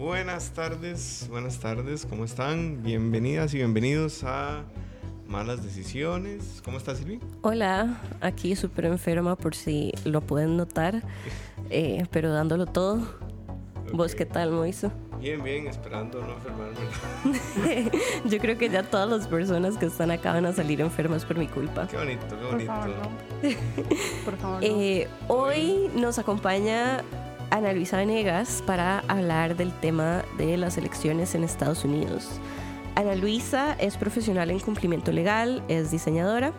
Buenas tardes, buenas tardes, ¿cómo están? Bienvenidas y bienvenidos a Malas Decisiones. ¿Cómo estás, Silvi? Hola, aquí súper enferma por si lo pueden notar, eh, pero dándolo todo. ¿Vos qué tal, Moiso? Bien, bien, esperando no enfermarme. Yo creo que ya todas las personas que están acá van a salir enfermas por mi culpa. Qué bonito, qué Por bonito. favor, no. Por favor, no. Eh, hoy nos acompaña Ana Luisa Venegas para hablar del tema de las elecciones en Estados Unidos. Ana Luisa es profesional en cumplimiento legal, es diseñadora,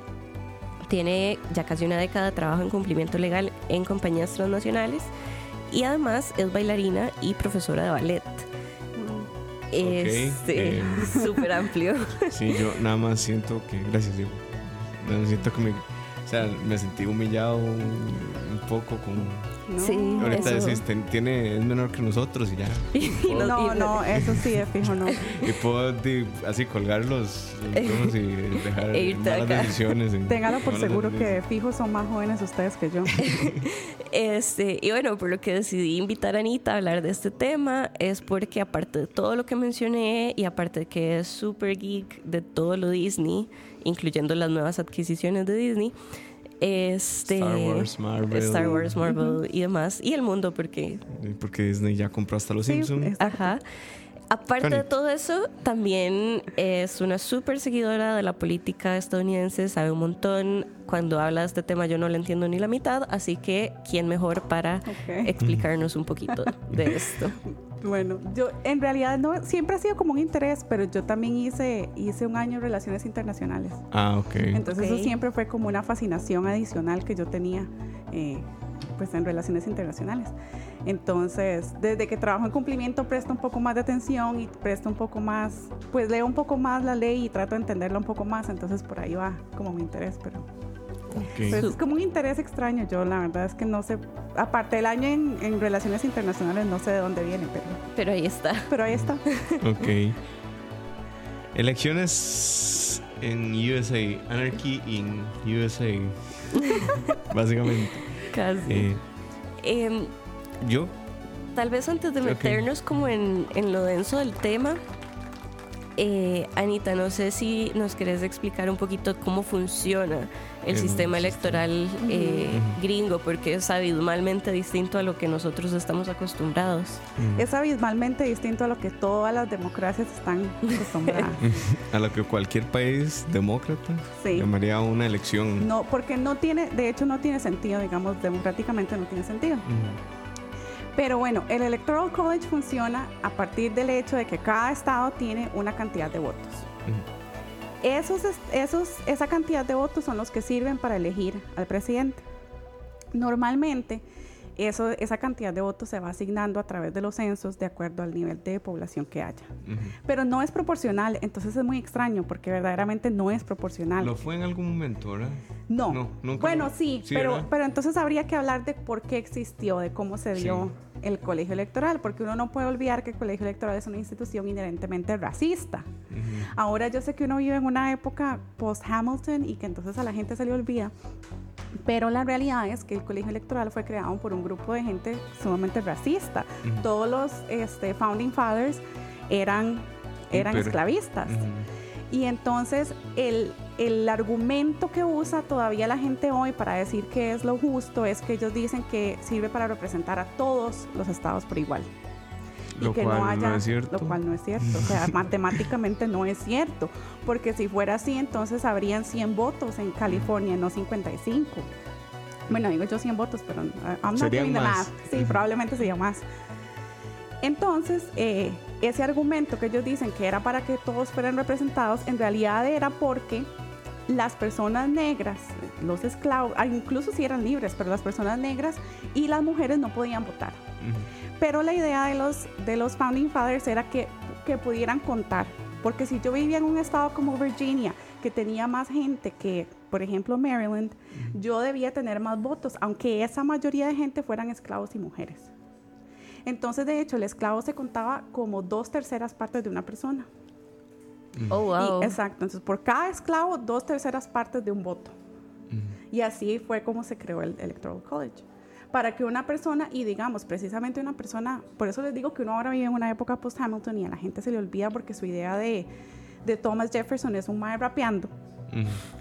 tiene ya casi una década de trabajo en cumplimiento legal en compañías transnacionales y además es bailarina y profesora de ballet. Este, eh. súper amplio. Sí, yo nada más siento que. Gracias, Diego. Siento que me. O sea, me sentí humillado un, un poco con. No. Sí. Ahorita Eso. decís, ten- tiene, es menor que nosotros y ya. Y nos- No, y- no, eso sí, de fijo, no. Y puedo así colgar los, los ojos y dejar E irte malas acá. decisiones. Téngalo por seguro que de decisiones. fijo son más jóvenes ustedes que yo. Este, y bueno, por lo que decidí invitar a Anita a hablar de este tema es porque aparte de todo lo que mencioné y aparte de que es super geek de todo lo Disney, incluyendo las nuevas adquisiciones de Disney, este Star Wars, Marvel. Star Wars, Marvel y demás, y el mundo porque Porque Disney ya compró hasta los Sí, Simpsons. Ajá. Aparte de todo eso, también es una súper seguidora de la política estadounidense, sabe un montón. Cuando habla de este tema yo no le entiendo ni la mitad, así que ¿quién mejor para explicarnos un poquito de esto? Bueno, yo en realidad no, siempre ha sido como un interés, pero yo también hice, hice un año en relaciones internacionales. Ah, ok. Entonces eso siempre fue como una fascinación adicional que yo tenía eh, pues en relaciones internacionales. Entonces, desde que trabajo en cumplimiento presto un poco más de atención y presto un poco más, pues leo un poco más la ley y trato de entenderla un poco más, entonces por ahí va como mi interés, pero Pues, es como un interés extraño, yo la verdad es que no sé, aparte del año en, en relaciones internacionales no sé de dónde viene, pero, Pero ahí está. pero ahí está. Ok. Elecciones en USA. Anarchy in USA. Básicamente. Casi. Eh, Em, yo. tal vez antes de meternos como en, en lo denso del tema, eh, Anita, no sé si nos querés explicar un poquito cómo funciona el sistema sistema. electoral eh, gringo, porque es abismalmente distinto a lo que nosotros estamos acostumbrados. Es abismalmente distinto a lo que todas las democracias están acostumbradas. A lo que cualquier país demócrata Sí. llamaría una elección. No, porque no tiene, de hecho no tiene sentido, digamos, democráticamente no tiene sentido. Pero bueno, el Electoral College funciona a partir del hecho de que cada estado tiene una cantidad de votos. Esos, es- esos, esa cantidad de votos son los que sirven para elegir al presidente. Normalmente, eso, esa cantidad de votos se va asignando a través de los censos de acuerdo al nivel de población que haya. Pero no es proporcional, entonces es muy extraño porque verdaderamente no es proporcional. Lo fue en algún momento, ¿verdad? No. No, nunca bueno, lo- sí, sí, pero, ¿verdad? pero entonces habría que hablar de por qué existió, de cómo se dio Sí. el colegio electoral, porque uno no puede olvidar que el colegio electoral es una institución inherentemente racista. Ahora yo sé que uno vive en una época post-Hamilton y que entonces a la gente se le olvida, pero la realidad es que el colegio electoral fue creado por un grupo de gente sumamente racista. Todos los este, founding fathers eran, eran Pero- esclavistas. Y entonces el, el argumento que usa todavía la gente hoy para decir que es lo justo es que ellos dicen que sirve para representar a todos los estados por igual. Y Lo que cual no no haya, es cierto. lo cual no es cierto, o sea, matemáticamente no es cierto, porque si fuera así, entonces habrían 100 votos en California, no 55. Bueno, digo yo 100 votos, pero uh, I'm not doing más. Sí, probablemente sería más. Entonces, eh, ese argumento que ellos dicen que era para que todos fueran representados, en realidad era porque las personas negras, los esclavos, ah, incluso si eran libres, pero las personas negras y las mujeres no podían votar. Pero la idea de los, de los Founding Fathers era que, que pudieran contar. Porque si yo vivía en un estado como Virginia, que tenía más gente que, por ejemplo, Maryland, yo debía tener más votos, aunque esa mayoría de gente fueran esclavos y mujeres. Entonces, de hecho, el esclavo se contaba como dos terceras partes de una persona. Oh, wow. Y- exacto. Entonces, por cada esclavo, dos terceras partes de un voto. Y así fue como se creó el Electoral College. Para que una persona, y digamos, precisamente una persona, por eso les digo que uno ahora vive en una época post-Hamilton y a la gente se le olvida porque su idea de, de Thomas Jefferson es un mae rapeando,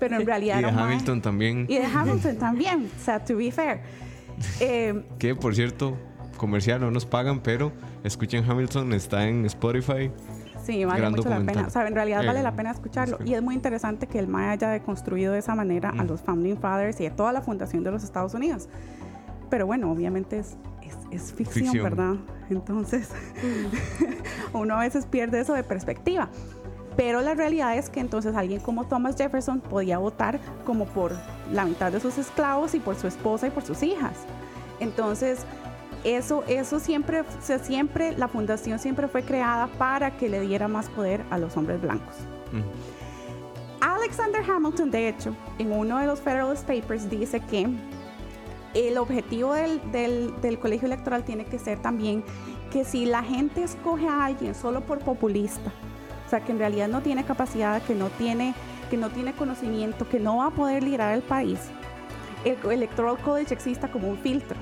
pero en realidad Y de un mae- Hamilton también. Y de Hamilton también, o sea, to be fair. Eh, Que por cierto, comercial no nos pagan, pero escuchen Hamilton, está en Spotify. Sí, vale Gran mucho la documental. pena. O sea, en realidad Eh, vale la pena escucharlo. Y es muy interesante que el MAE haya deconstruido de esa manera a Mm. los Founding Fathers y a toda la fundación de los Estados Unidos. Pero bueno, obviamente es, es, es ficción, Ficción. ¿verdad? Entonces, uno a veces pierde eso de perspectiva. Pero la realidad es que entonces alguien como Thomas Jefferson podía votar como por la mitad de sus esclavos y por su esposa y por sus hijas. Entonces, eso, eso siempre, o sea, siempre, la fundación siempre fue creada para que le diera más poder a los hombres blancos. Alexander Hamilton, de hecho, en uno de los Federalist Papers dice que el objetivo del, del- del colegio electoral tiene que ser también que si la gente escoge a alguien solo por populista, o sea, que en realidad no tiene capacidad, que no tiene, que no tiene conocimiento, que no va a poder liderar el país, el Electoral College exista como un filtro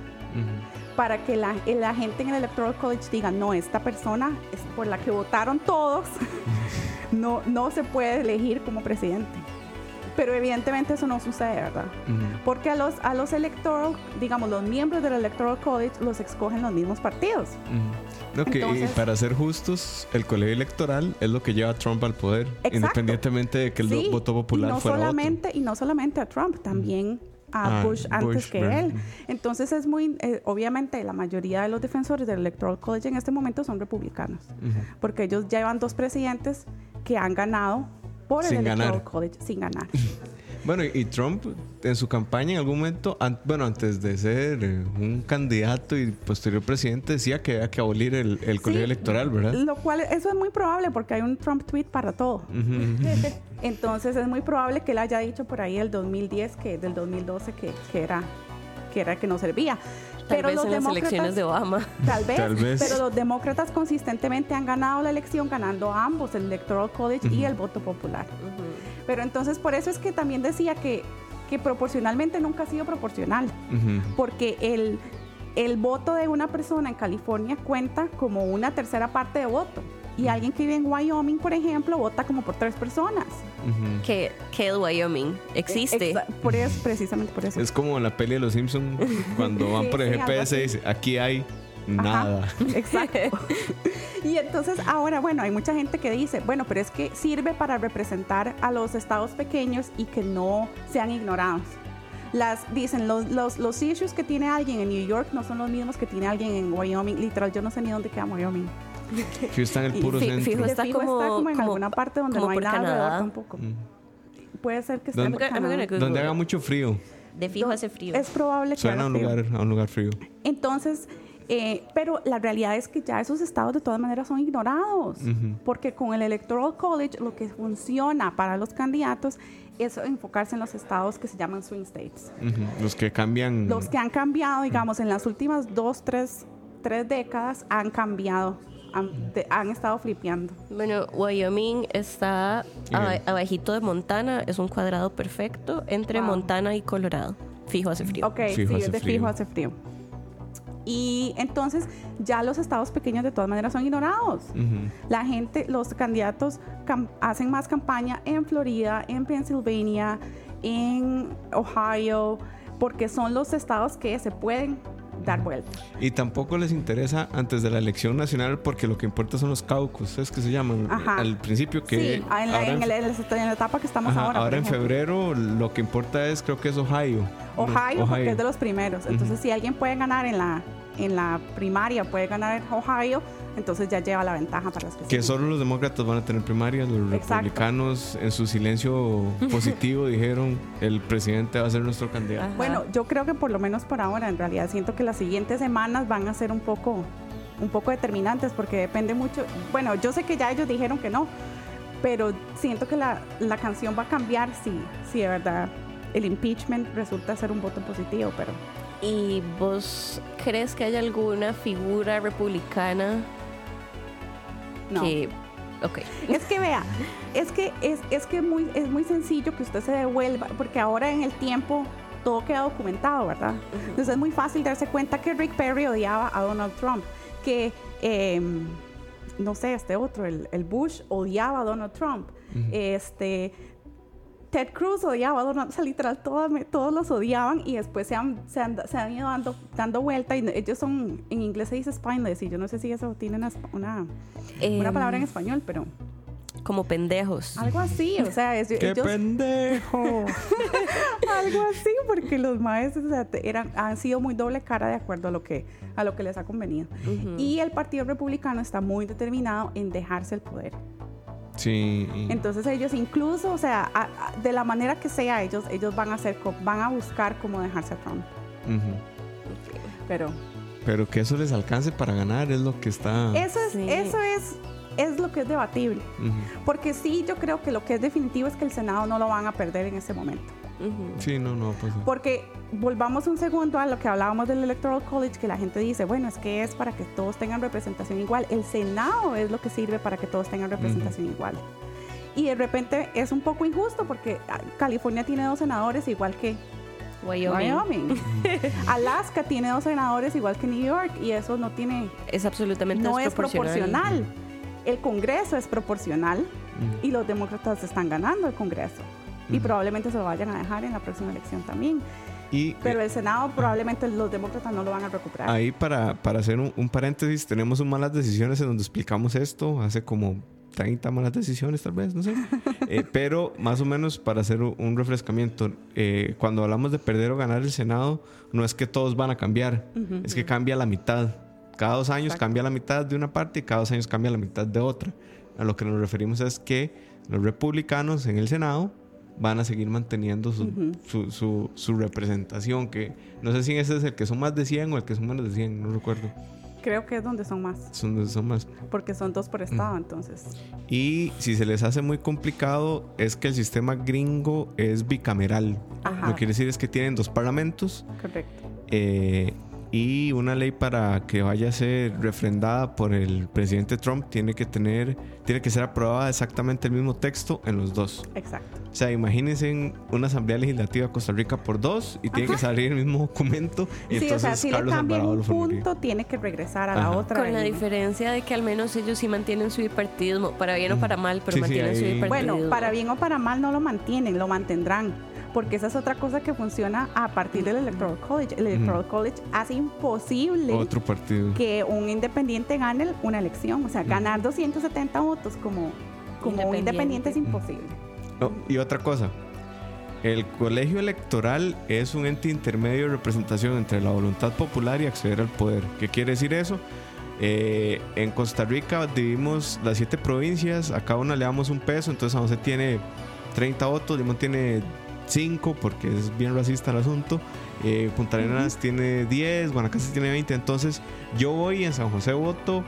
para que la, la gente en el Electoral College diga, no, esta persona es por la que votaron todos, no, no se puede elegir como presidente. Pero evidentemente eso no sucede, ¿verdad? Porque a los, a los electoral, digamos, los miembros del Electoral College los escogen los mismos partidos. No, que, y para ser justos, el colegio electoral es lo que lleva a Trump al poder, Exacto. independientemente de que el Sí, voto y popular no fuera solamente Y no solamente a Trump, también a Ah, Bush antes Bush, que él. Entonces es muy, eh, obviamente la mayoría de los defensores del Electoral College en este momento son republicanos. Porque ellos llevan dos presidentes que han ganado por el Sin Electoral ganar. College sin ganar. Bueno, y Trump en su campaña en algún momento, an- bueno, antes de ser eh, un candidato y posterior presidente, decía que había que abolir el, el colegio electoral, ¿verdad? Lo cual, eso es muy probable porque hay un Trump tweet para todo. Entonces es muy probable que él haya dicho por ahí el 2010, que del 2012 que, que era que era que no servía. Tal vez en las elecciones de Obama. Tal vez, Tal vez. pero los demócratas consistentemente han ganado la elección ganando ambos, el Electoral College y el voto popular. Pero entonces por eso es que también decía que, que proporcionalmente nunca ha sido proporcional. Porque el, el voto de una persona en California cuenta como una tercera parte de voto. Y alguien que vive en Wyoming, por ejemplo, vota como por tres personas. Ujú. Que, que el Wyoming existe. Exa- por eso, precisamente por eso. Es como la peli de los Simpsons, cuando van Sí, por el sí, GPS y así. dice, aquí hay Ajá, nada. Exacto. y entonces ahora, bueno, hay mucha gente que dice, bueno, pero es que sirve para representar a los estados pequeños y que no sean ignorados. Las, dicen, los, los, los issues que tiene alguien en New York no son los mismos que tiene alguien en Wyoming. Literal, yo no sé ni dónde queda Wyoming. Que está en el puro centro. fijo, está fijo como- está como en como- alguna parte donde no hay nada alrededor tampoco. Mm. Puede ser que esté ¿Dónde- por I'm gonna- I'm Canadá. gonna Donde haga mucho frío. De fijo hace frío. Es probable que Suena a un frío. lugar, a un lugar frío. Entonces, eh, pero la realidad es que ya esos estados de todas maneras son ignorados, Ujú. porque con el Electoral College lo que funciona para los candidatos es enfocarse en los estados que se llaman swing states. Ujú. Los que cambian. Los que han cambiado, digamos, en las últimas dos, tres, tres décadas han cambiado, han, estado flipeando. Bueno, Wyoming está Bien. abajito de Montana, es un cuadrado perfecto entre Wow. Montana y Colorado. Fijo hace frío. Ok, Fijo sí, hace de frío. fijo hace frío. Y entonces ya los estados pequeños de todas maneras son ignorados. La gente, los candidatos hacen más campaña en Florida, en Pennsylvania, en Ohio, porque son los estados que se pueden dar vuelta. Y tampoco les interesa antes de la elección nacional porque lo que importa son los caucus, es que se llaman Ajá. al principio que sí, en la, ahora en en- el- en la etapa que estamos Ajá, ahora. por en febrero lo que importa es creo que es Ohio. Ohio, porque Ohio. es de los primeros. Entonces, si alguien puede ganar en la, en la primaria, puede ganar Ohio, entonces ya lleva la ventaja para los que Que solo los demócratas van a tener primarias, los Exacto. republicanos en su silencio positivo dijeron el presidente va a ser nuestro candidato. Ajá. Bueno, yo creo que por lo menos por ahora, en realidad siento que las siguientes semanas van a ser un poco, un poco determinantes porque depende mucho. Bueno, yo sé que ya ellos dijeron que no, pero siento que la, la canción va a cambiar si, si de verdad el impeachment resulta ser un voto positivo, pero ¿Y vos crees que hay alguna figura republicana no. que... Ok. Es que vea, es que es, es que muy, es muy sencillo que usted se devuelva, porque ahora en el tiempo todo queda documentado, ¿verdad? Entonces es muy fácil darse cuenta que Rick Perry odiaba a Donald Trump, que eh, no sé, este otro, el, el Bush odiaba a Donald Trump, este Ted Cruz odiaba a Donald, o sea, literal, todos, me- todos los odiaban y después se han, se han, se han ido dando, dando vuelta y ellos son, en inglés se dice spineless y yo no sé si eso tiene una, una, una Em, palabra en español, pero Como pendejos. algo así, o sea, es, ¡Qué ellos, pendejo! algo así, porque los maestros o sea, eran, han sido muy doble cara de acuerdo a lo que, a lo que les ha convenido. Y el Partido Republicano está muy determinado en dejarse el poder. Sí. Entonces ellos incluso, o sea, a- a- de la manera que sea, ellos, ellos van a hacer, co- van a buscar cómo dejarse a Trump. Pero Pero que eso les alcance para ganar es lo que está. eso es, Sí. eso es, es lo que es debatible. Porque sí, yo creo que lo que es definitivo es que el Senado no lo van a perder en este momento. Sí, no, no, pues. Porque volvamos un segundo a lo que hablábamos del Electoral College, que la gente dice, bueno, es que es para que todos tengan representación igual. El Senado es lo que sirve para que todos tengan representación igual. Y de repente es un poco injusto porque ah, California tiene dos senadores igual que Wyoming. Wyoming. Alaska tiene dos senadores igual que New York y eso no tiene, Es absolutamente no es proporcional. El Congreso es proporcional y los demócratas están ganando el Congreso. Y probablemente se lo vayan a dejar en la próxima elección también. Y Pero eh, el Senado probablemente los demócratas no lo van a recuperar. ahí para, para hacer un, un paréntesis, tenemos un malas decisiones en donde explicamos esto hace como 30 malas decisiones tal vez, no sé. Eh, pero más o menos para hacer un, refrescamiento, eh, cuando hablamos de perder o ganar el Senado, no es que todos van a cambiar, Ujú. es que cambia la mitad. Cada dos años Exacto. cambia la mitad de una parte y cada dos años cambia la mitad de otra. A lo que nos referimos es que los republicanos en el Senado van a seguir manteniendo su, su, su- su representación, que no sé si ese es el que son más de 100 o el que son menos de 100, no recuerdo. Creo que es donde son más, Son, son más. porque son dos por estado, entonces. Y si se les hace muy complicado, es que el sistema gringo es bicameral. Ajá. Lo que quiere decir es que tienen dos parlamentos Correcto. eh, y una ley para que vaya a ser refrendada por el presidente Trump tiene que tener, tiene que ser aprobada exactamente el mismo texto en los dos. Exacto. O sea, imagínense una asamblea legislativa de Costa Rica por dos y tiene que salir el mismo documento. Y sí, o sea, entonces si le Carlos cambian Alvarado un lo punto, tiene que regresar a la otra. Con la diferencia de que al menos ellos sí mantienen su bipartidismo, para bien o para mal, pero Sí, sí, mantienen su bipartidismo. Bueno, para bien o para mal no lo mantienen, lo mantendrán. Porque esa es otra cosa que funciona a partir del Electoral College. El Electoral College hace imposible Otro partido. que un independiente gane una elección. O sea, ganar 270 votos como, como un independiente es imposible. No, y otra cosa. El colegio electoral es un ente intermedio de representación entre la voluntad popular y acceder al poder. ¿Qué quiere decir eso? Eh, en Costa Rica dividimos las siete provincias, a cada una le damos un peso, entonces San José tiene 30 votos, Limón tiene 5 porque es bien racista el asunto, eh, Punta Arenas tiene 10, Guanacaste tiene 20, entonces yo voy en San José voto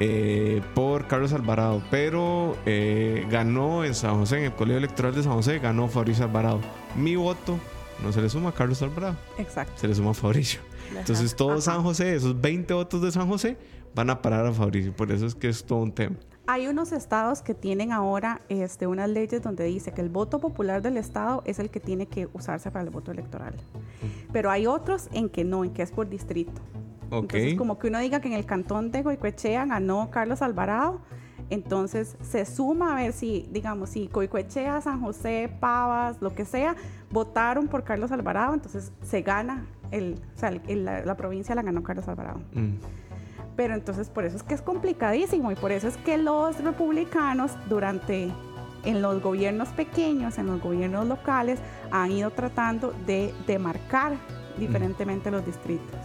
eh, por Carlos Alvarado, pero eh, ganó en San José, en el Colegio Electoral de San José, ganó Fabricio Alvarado. Mi voto no se le suma a Carlos Alvarado, Exacto. se le suma a Fabricio. Ajá. Entonces todo Ajá. San José, esos 20 votos de San José, van a parar a Fabricio. Por eso es que es todo un tema. Hay unos estados que tienen ahora este, unas leyes donde dice que el voto popular del estado es el que tiene que usarse para el voto electoral. Pero hay otros en que no, en que es por distrito. Ok. Entonces, como que uno diga que en el cantón de Goicoechea ganó Carlos Alvarado, entonces se suma a ver si, digamos, si Goicoechea, San José, Pavas, lo que sea, votaron por Carlos Alvarado, entonces se gana el, o sea, el- la, la provincia la ganó Carlos Alvarado. Mm. Pero entonces por eso es que es complicadísimo y por eso es que los republicanos durante en los gobiernos pequeños, en los gobiernos locales, han ido tratando de demarcar diferentemente los distritos.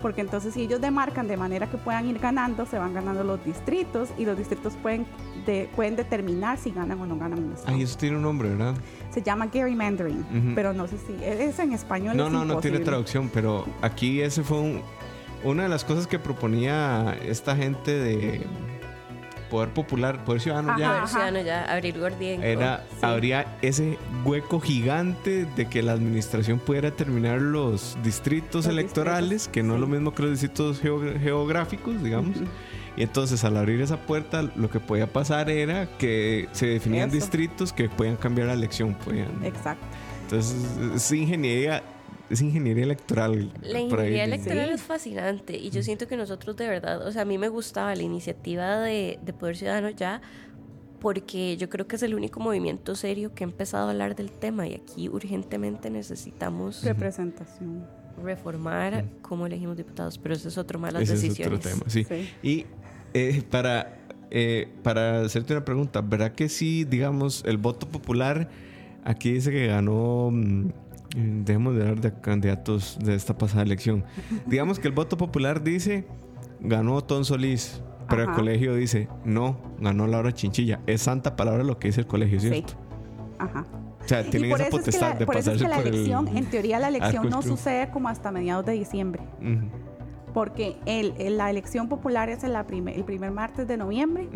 Porque entonces si ellos demarcan de manera que puedan ir ganando, se van ganando los distritos y los distritos pueden, de- pueden determinar si ganan o no ganan un estado. Ay, eso tiene un nombre, ¿verdad? Se llama gerrymandering, Ujú. pero no sé si es en español. No, es no, no tiene imposible. traducción, pero aquí ese fue un, una de las cosas que proponía esta gente de Poder Popular, Poder Ciudadano Ajá. ya. Poder Ciudadano ya, Abril Gordienko. Era, Sí. habría ese hueco gigante de que la administración pudiera terminar los distritos Los electorales, distritos, que no es lo mismo que los distritos geo- geográficos, digamos. Y entonces al abrir esa puerta, lo que podía pasar era que se definían Eso. distritos que podían cambiar la elección. Podían. Exacto. Entonces es ingeniería, es ingeniería electoral. La ingeniería electoral es fascinante y yo siento que nosotros de verdad, o sea, a mí me gustaba la iniciativa de, de Poder Ciudadano ya porque yo creo que es el único movimiento serio que ha empezado a hablar del tema y aquí urgentemente necesitamos Representación. reformar cómo elegimos diputados, pero ese es otro más las Ese decisiones. es otro tema, sí. Sí. Y eh, para, eh, para hacerte una pregunta, ¿verdad que sí, digamos, el voto popular, aquí dice que ganó, mm, dejemos de hablar de candidatos de esta pasada elección, digamos que el voto popular dice, ganó Ton Solís, pero el colegio dice, no, ganó Laura Chinchilla. Es santa palabra lo que dice el colegio, Sí. ¿cierto? Ajá. O sea, tienen y por esa eso, es que potestad la, de por eso es que la elección, el... en teoría la elección no sucede como hasta mediados de diciembre, porque el, el- la elección popular es la prime- el primer martes de noviembre,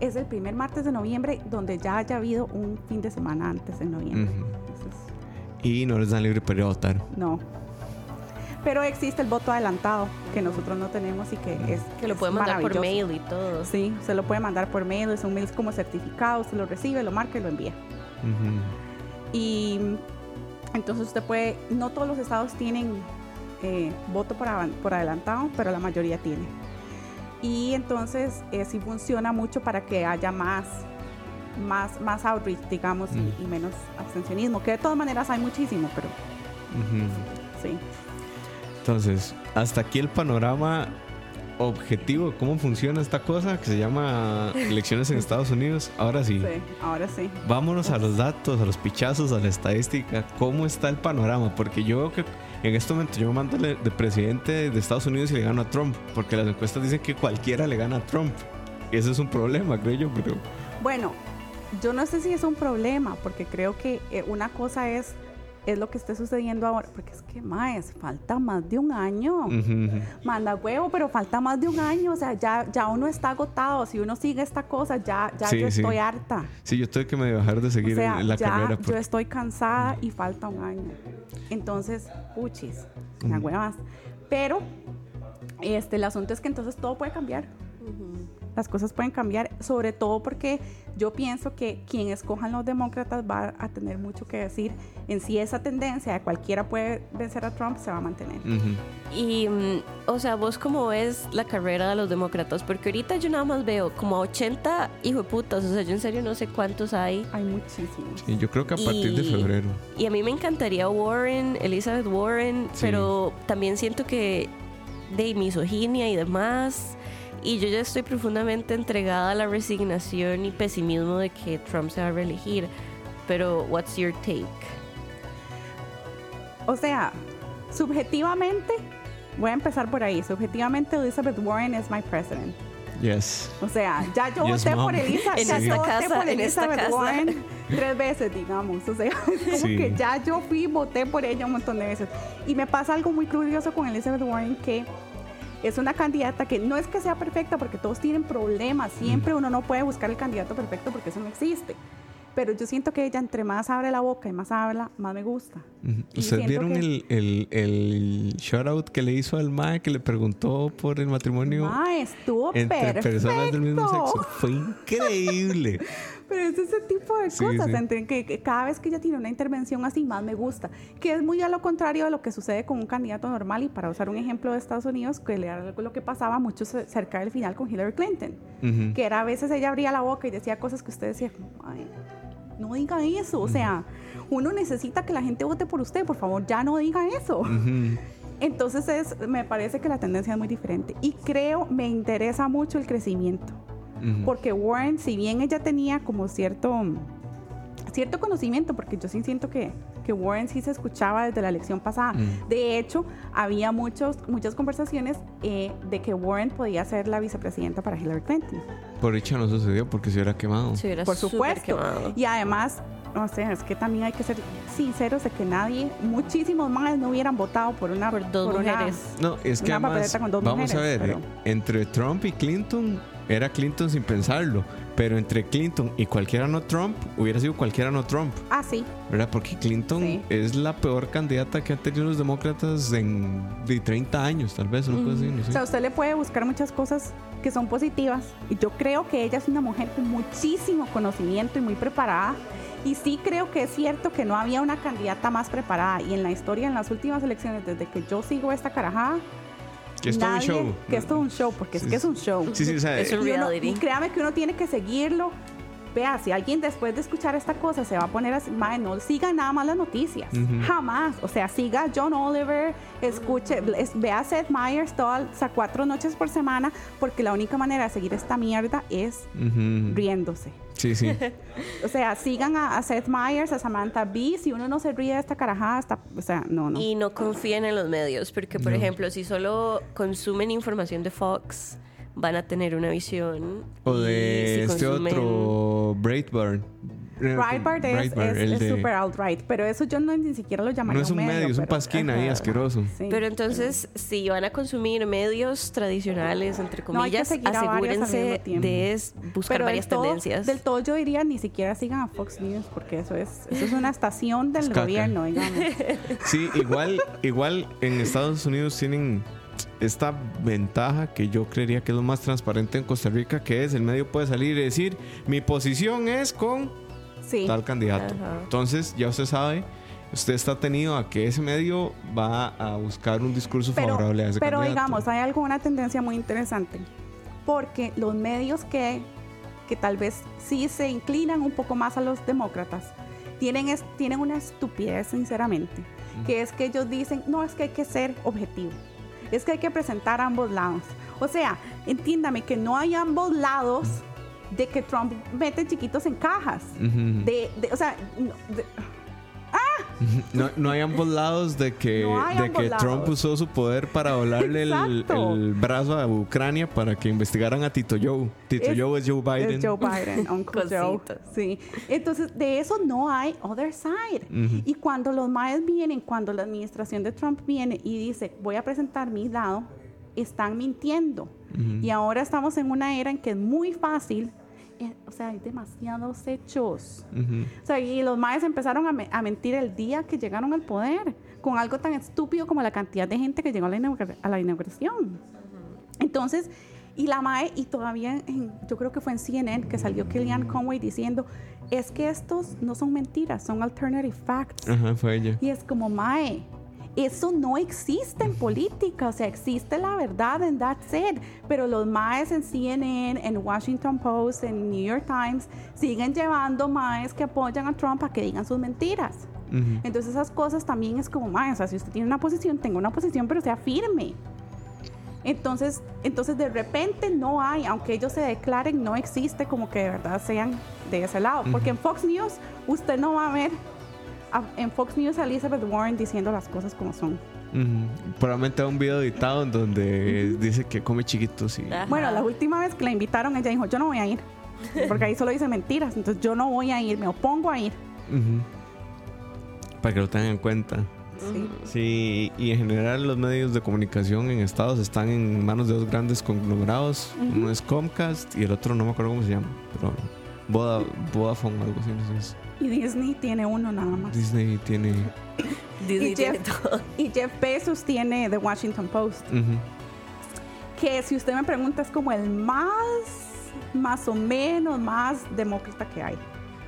es el primer martes de noviembre donde ya haya habido un fin de semana antes en noviembre. Entonces, Y no les dan libre para ir a votar. no. Pero existe el voto adelantado que nosotros no tenemos y que es Que lo es pueden mandar por mail y todo. Sí, se lo puede mandar por mail, es un mail como certificado, se lo recibe, lo marca y lo envía. Y entonces usted puede, no todos los estados tienen eh, voto por adelantado, pero la mayoría tiene. Y entonces eh, sí funciona mucho para que haya más, más, más outreach, digamos, y- Mm. y, menos abstencionismo, que de todas maneras hay muchísimo, pero Ujú. sí. Entonces, hasta aquí el panorama objetivo cómo funciona esta cosa que se llama elecciones en Estados Unidos. Ahora sí, Sí, ahora sí. vámonos a los datos, a los pichazos, a la estadística. ¿Cómo está el panorama? Porque yo veo que en este momento yo mando de de presidente de Estados Unidos y le gano a Trump. Porque las encuestas dicen que cualquiera le gana a Trump. Y ese es un problema, creo yo. Pero, Bueno, yo no sé si es un problema, porque creo que eh, una cosa es, es lo que esté sucediendo ahora, porque es que, más falta más de un año. Manda huevo, pero falta más de un año, o sea, ya, ya uno está agotado, si uno sigue esta cosa, ya, ya Sí, yo sí. estoy harta. Sí, yo tuve que me dejar de O seguir sea, en la ya carrera. yo estoy cansada y falta un año. Entonces, puchis, las Ujú. huevas. Pero este, el asunto es que entonces todo puede cambiar. Las cosas pueden cambiar, sobre todo porque yo pienso que quien escojan los demócratas va a tener mucho que decir en si esa tendencia de cualquiera puede vencer a Trump se va a mantener. Ujú. Y, mm, o sea, vos cómo ves la carrera de los demócratas, porque ahorita yo nada más veo como a 80 hijo de putas, o sea, yo en serio no sé cuántos hay. Hay muchísimos. Sí, yo creo que a partir de Y- febrero. Y a mí me encantaría Warren, Elizabeth Warren, Sí. pero también siento que de misoginia y demás. Y yo ya estoy profundamente entregada a la resignación y pesimismo de que Trump se va a reelegir. Pero, what's your take? O sea, subjetivamente, voy a empezar por ahí. Subjetivamente, Elizabeth Warren es my president. Yes. O sea, ya yo Yes, voté mom. por Elisa, En ya esta yo voté casa, por en esta Elizabeth casa. Warren tres veces, digamos. O sea, es como Sí. que ya yo fui y voté por ella un montón de veces. Y me pasa algo muy curioso con Elizabeth Warren que es una candidata que no es que sea perfecta porque todos tienen problemas. Siempre uno no puede buscar el candidato perfecto porque eso no existe. Pero yo siento que ella entre más abre la boca y más habla, más me gusta. ¿Ustedes vieron que- el, el, el shout out que le hizo al MAE que le preguntó por el matrimonio Ah, estuvo entre perfecto. personas del mismo sexo? Fue increíble. Pero es ese tipo de Sí, cosas, sí. que, que cada vez que ella tiene una intervención así, más me gusta. Que es muy a lo contrario de lo que sucede con un candidato normal. Y para usar un ejemplo de Estados Unidos, que era algo lo que pasaba mucho ce- cerca del final con Hillary Clinton. Que era a veces ella abría la boca y decía cosas que usted decía, "Ay, no diga eso. O sea, uno necesita que la gente vote por usted, por favor, ya no diga eso. Entonces es, me parece que la tendencia es muy diferente. Y creo, me interesa mucho el crecimiento. Porque Warren, si bien ella tenía como cierto, cierto conocimiento, porque yo sí siento que, que Warren sí se escuchaba desde la elección pasada. Mm. De hecho, había muchos, muchas conversaciones eh, de que Warren podía ser la vicepresidenta para Hillary Clinton. Por dicha no sucedió porque se hubiera quemado. Se hubiera Por supuesto. quemado. Y además, o sea, es que también hay que ser sinceros de que nadie, muchísimos más no hubieran votado por una Por dos mujeres. No, es que Una además, papeleta con dos vamos a ver, entre Trump y Clinton, era Clinton sin pensarlo, pero entre Clinton y cualquiera no Trump, hubiera sido cualquiera no Trump, Ah, sí. ¿verdad? Porque Clinton Sí. es la peor candidata que han tenido los demócratas en de 30 años, tal vez, una cosa así, no O sé. sea, usted le puede buscar muchas cosas que son positivas. Y yo creo que ella es una mujer con muchísimo conocimiento y muy preparada. Y sí creo que es cierto que no había una candidata más preparada. Y en la historia, en las últimas elecciones, desde que yo sigo esta carajada, que es todo un show. Que es todo un show, porque Sí, es que es un show. Sí, sí, o sea, Es un Y, uno- reality. y créame que uno tiene que seguirlo. Vea, si alguien después de escuchar esta cosa se va a poner así, mae, no siga nada más las noticias. Jamás. O sea, siga a John Oliver, escuche, es- vea a Seth Meyers todas, o sea, cuatro noches por semana, porque la única manera de seguir esta mierda es riéndose. Sí, sí. O sea, sigan a, a Seth Meyers, a Samantha Bee. Si uno no se ríe de esta carajada, está, o sea, no, no. Y no confíen en los medios, porque por No. ejemplo, si solo consumen información de Fox, van a tener una visión. O de si este consumen- otro Breitbart. Breitbart es, Breitbart, es, el es de- super alt-right, pero eso yo no, ni siquiera lo llamaría No es un medio, es un pasquín ahí asqueroso. Sí. Pero entonces, si van a consumir medios tradicionales, entre No, comillas, al asegúrense de es- buscar Pero varias del todo, tendencias. Del todo yo diría ni siquiera sigan a Fox News porque eso es, eso es una estación del gobierno, digamos. Sí, igual, igual en Estados Unidos tienen esta ventaja que yo creería que es lo más transparente en Costa Rica, que es el medio puede salir y decir, mi posición es con Sí. tal candidato. Ajá. Entonces, ya usted sabe, usted está tenido a que ese medio va a buscar un discurso Pero, favorable a ese pero candidato. digamos, hay alguna tendencia muy interesante porque los medios que, que tal vez sí se inclinan un poco más a los demócratas tienen, es- tienen una estupidez, sinceramente, que es que ellos dicen, no, es que hay que ser objetivo, es que hay que presentar ambos lados. O sea, entiéndame que no hay ambos lados de que Trump mete chiquitos en cajas. De, de- o sea, de- No, no hay ambos lados de que, No hay de ambos que Trump lados. usó su poder para volarle el, brazo a Ucrania para que investigaran a Tito Joe. Tito Es- Joe es Joe Biden. Es Joe Biden, Uncle Joe. Sí. Entonces, de eso no hay other side. Y cuando los maes vienen, cuando la administración de Trump viene y dice, voy a presentar mi lado, están mintiendo. Y ahora estamos en una era en que es muy fácil, o sea, hay demasiados hechos. Ujú. O sea, y los maes empezaron a, me- a mentir el día que llegaron al poder, con algo tan estúpido como la cantidad de gente que llegó a la, inaugur- a la inauguración. Entonces, y la MAE, y todavía en- yo creo que fue en CNN que salió Kellyanne Conway diciendo, es que estos no son mentiras, son alternative facts. Ajá, fue ella. Y es como, Mae, eso no existe en política, o sea, existe la verdad en that's it. Pero los Maes en CNN, en Washington Post, en New York Times, siguen llevando Maes que apoyan a Trump a que digan sus mentiras. Entonces esas cosas también es como, Mae, o sea, si usted tiene una posición, tenga una posición, pero sea firme. Entonces, entonces de repente no hay, aunque ellos se declaren, no existe como que de verdad sean de ese lado. Porque en Fox News usted no va a ver a- en Fox News a Elizabeth Warren diciendo las cosas como son. Ujú. Probablemente un video editado en donde dice que come chiquitos y... Ajá. Bueno, la última vez que la invitaron, ella dijo, yo no voy a ir. Porque ahí solo dice mentiras. Entonces yo no voy a ir, me opongo a ir. Ujú. Para que lo tengan en cuenta. Sí. Sí, y en general los medios de comunicación en Estados están en manos de dos grandes conglomerados. Uno es Comcast y el otro no me acuerdo cómo se llama, pero Voda, Vodafone, algo así, no sé. Y Disney tiene uno nada más. Disney tiene... Disney y tiene Jeff- todo. Y Jeff Bezos tiene The Washington Post. Que si usted me pregunta es como el más, más o menos, más demócrata que hay.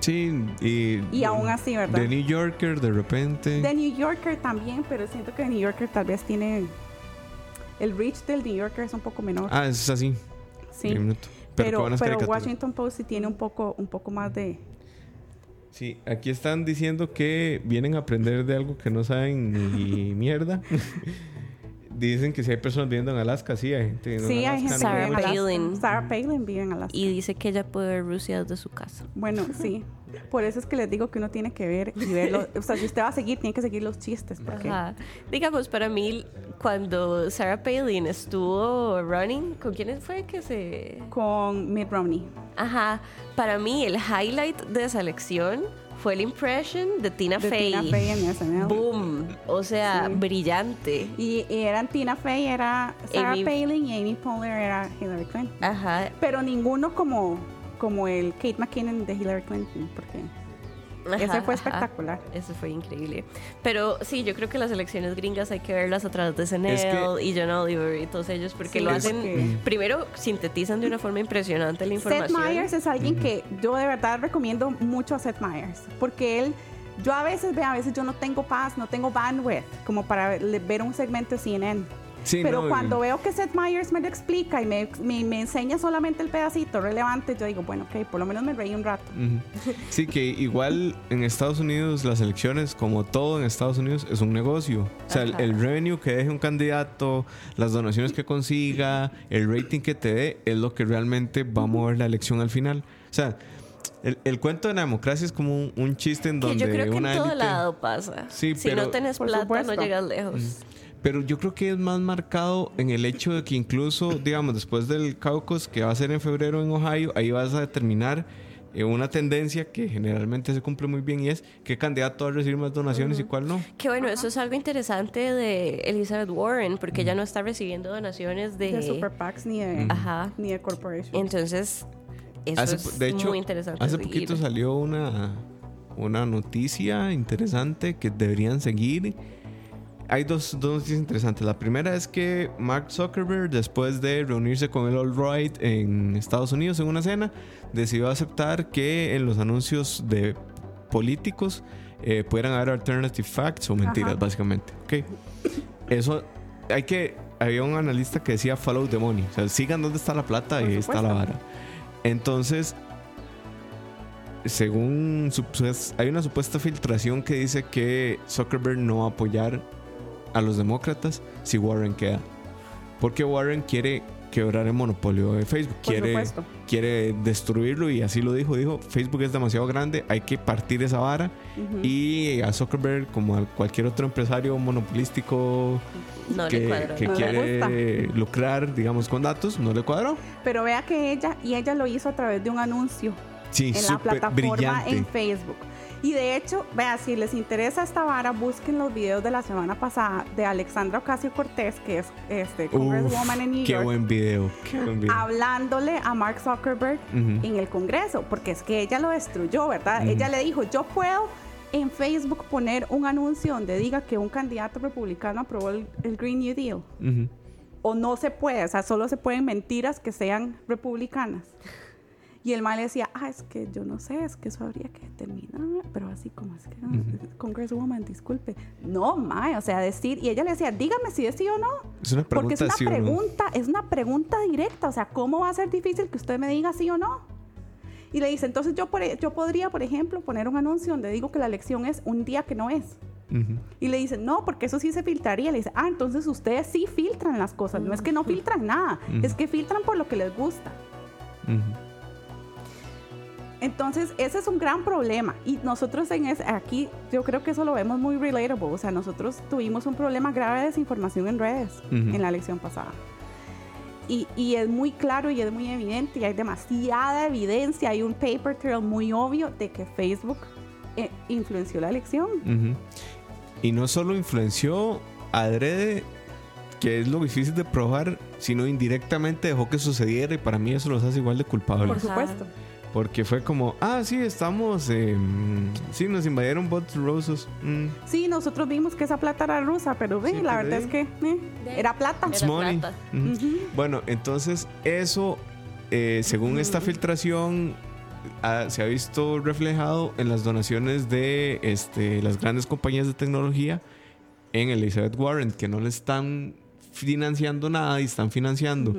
Sí, y... Y aún así, ¿verdad? The New Yorker de repente. The New Yorker también, pero siento que The New Yorker tal vez tiene... El reach del New Yorker es un poco menor. Ah, es así. sí. Pero, Pero, pero. Washington Post sí tiene un poco, un poco más de... Sí, aquí están diciendo que vienen a aprender de algo que no saben ni mierda. Dicen que si hay personas viviendo en Alaska, sí, hay gente viviendo Sí, en hay Alaska. gente Sarah. Palin. Sarah Palin vive en Alaska. Y dice que ella puede ver Rusia desde su casa. Bueno, sí. Por eso es que les digo que uno tiene que ver y verlo. O sea, si usted va a seguir, tiene que seguir los chistes. Porque Ajá. Digamos, para mí, cuando Sarah Palin estuvo running, ¿con quién fue que se...? con Mitt Romney. Ajá. Para mí, el highlight de esa elección fue el impression de Tina De Fey. Tina Fey en SNL. Boom. O sea, Sí. brillante. Y, y eran Tina Fey, era Sarah Amy- Palin y Amy Poehler era Hillary Clinton. Ajá. Pero ninguno como, como el Kate McKinnon de Hillary Clinton, porque ese Ajá, fue ajá. espectacular. Eso fue increíble. Pero sí, yo creo que las elecciones gringas hay que verlas a través de SNL Es que- y John Oliver y todos ellos porque Sí, lo hacen. que- Primero, sintetizan de una forma impresionante la Seth información. Meyers es alguien que yo de verdad recomiendo mucho a Seth Meyers, porque él, yo a veces, ve, a veces yo no tengo paz, no tengo bandwidth como para ver un segmento de CNN. Sí, Pero no, cuando veo que Seth Meyers me lo explica y me, me, me enseña solamente el pedacito relevante, yo digo, bueno, ok, por lo menos me reí un rato. Sí, que igual en Estados Unidos las elecciones, como todo en Estados Unidos, es un negocio. O sea, el, revenue que deje un candidato, las donaciones que consiga, el rating que te dé, es lo que realmente va a mover la elección al final. O sea, el, el cuento de la democracia es como un, un chiste en Que donde yo creo que en todo élite- lado pasa. Sí, si pero- no tenés Por plata, supuesto. no llegas lejos. Pero yo creo que es más marcado en el hecho de que incluso, digamos, después del caucus que va a ser en febrero en Ohio, ahí vas a determinar eh, una tendencia que generalmente se cumple muy bien y es qué candidato va a recibir más donaciones y cuál no. Que bueno, eso es algo interesante de Elizabeth Warren, porque ella no está recibiendo donaciones de... De super PACs ni de, Ajá. ni de corporations. Entonces, eso Hace es de hecho, muy interesante. hace seguir. poquito salió una, una noticia interesante que deberían seguir. Hay dos, dos noticias interesantes. La primera es que Mark Zuckerberg, después de reunirse con el All Right en Estados Unidos en una cena, decidió aceptar que en los anuncios de políticos eh, pudieran haber alternative facts o mentiras, Ajá. básicamente. Ok. Eso hay que. Había un analista que decía follow the money. O sea, sigan dónde está la plata Por y ahí está la vara. Entonces, según hay una supuesta filtración que dice que Zuckerberg no va a apoyar a los demócratas si Warren queda. Porque Warren quiere quebrar el monopolio de Facebook. Por quiere, supuesto. quiere destruirlo y así lo dijo. Dijo, Facebook es demasiado grande, hay que partir esa vara. Y a Zuckerberg, como a cualquier otro empresario monopolístico No le que, que No quiere lucrar, digamos, con datos, no le cuadró. Pero vea que ella, y ella lo hizo a través de un anuncio Sí, en la plataforma brillante. en Facebook. Y de hecho, vea, si les interesa esta vara, busquen los videos de la semana pasada de Alexandra Ocasio Cortés, que es este, Congresswoman en New qué York, buen video, qué buen video. hablándole a Mark Zuckerberg en el Congreso, porque es que ella lo destruyó, ¿verdad? Ella le dijo, yo puedo en Facebook poner un anuncio donde diga que un candidato republicano aprobó el, el Green New Deal. O no se puede, o sea, solo se pueden mentiras que sean republicanas. Y el mal le decía, ah, es que yo no sé, es que eso habría que determinar, pero así como es que, ah, Congresswoman, disculpe. No, mae, o sea, decir, y ella le decía, dígame si es sí o no. Es una pregunta Porque es una sí o no. pregunta, es una pregunta directa, o sea, ¿cómo va a ser difícil que usted me diga sí o no? Y le dice, entonces yo, por e- yo podría, por ejemplo, poner un anuncio donde digo que la elección es un día que no es. Ujú. Y le dice, no, porque eso sí se filtraría. Le dice, ah, entonces ustedes sí filtran las cosas. No es que no filtran nada, Ujú. es que filtran por lo que les gusta. Ujú. Entonces, ese es un gran problema. Y nosotros en ese, aquí, yo creo que eso lo vemos muy relatable. O sea, nosotros tuvimos un problema grave de desinformación en redes en la elección pasada. Y, y es muy claro y es muy evidente y hay demasiada evidencia. Hay un paper trail muy obvio de que Facebook eh, influenció la elección. Y no solo influenció adrede, que es lo difícil de probar, sino indirectamente dejó que sucediera y para mí eso los hace igual de culpables. Por Ajá. supuesto. Porque fue como, ah, sí, estamos, eh, sí, nos invadieron bots rusos. Mm, Sí, nosotros vimos que esa plata era rusa, pero ve, Sí, la pues, verdad de- es que eh, era plata. it's Era money. plata. Ujú. Bueno, entonces eso, eh, según esta filtración, ah, se ha visto reflejado en las donaciones de este, las grandes compañías de tecnología en Elizabeth Warren, que no le están financiando nada y están financiando.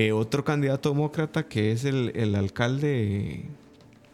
Eh, otro candidato demócrata que es el, el alcalde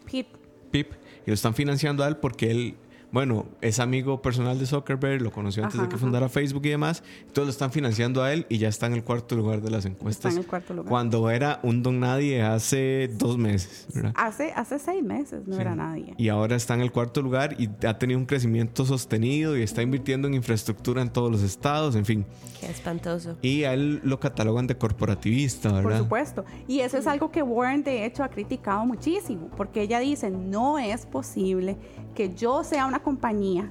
Pete PIP y lo están financiando a él porque él bueno, es amigo personal de Zuckerberg, lo conoció antes de que fundara Facebook y demás. Entonces lo están financiando a él y ya está en el cuarto lugar de las encuestas. Está en el cuarto lugar. Cuando era un don nadie hace dos meses, ¿verdad? Hace, hace seis meses no era nadie. Y ahora está en el cuarto lugar y ha tenido un crecimiento sostenido y está invirtiendo en infraestructura en todos los estados, en fin. Qué espantoso. Y a él lo catalogan de corporativista, ¿verdad? Por supuesto. Y eso es algo que Warren de hecho ha criticado muchísimo, porque ella dice, no es posible que yo sea una compañía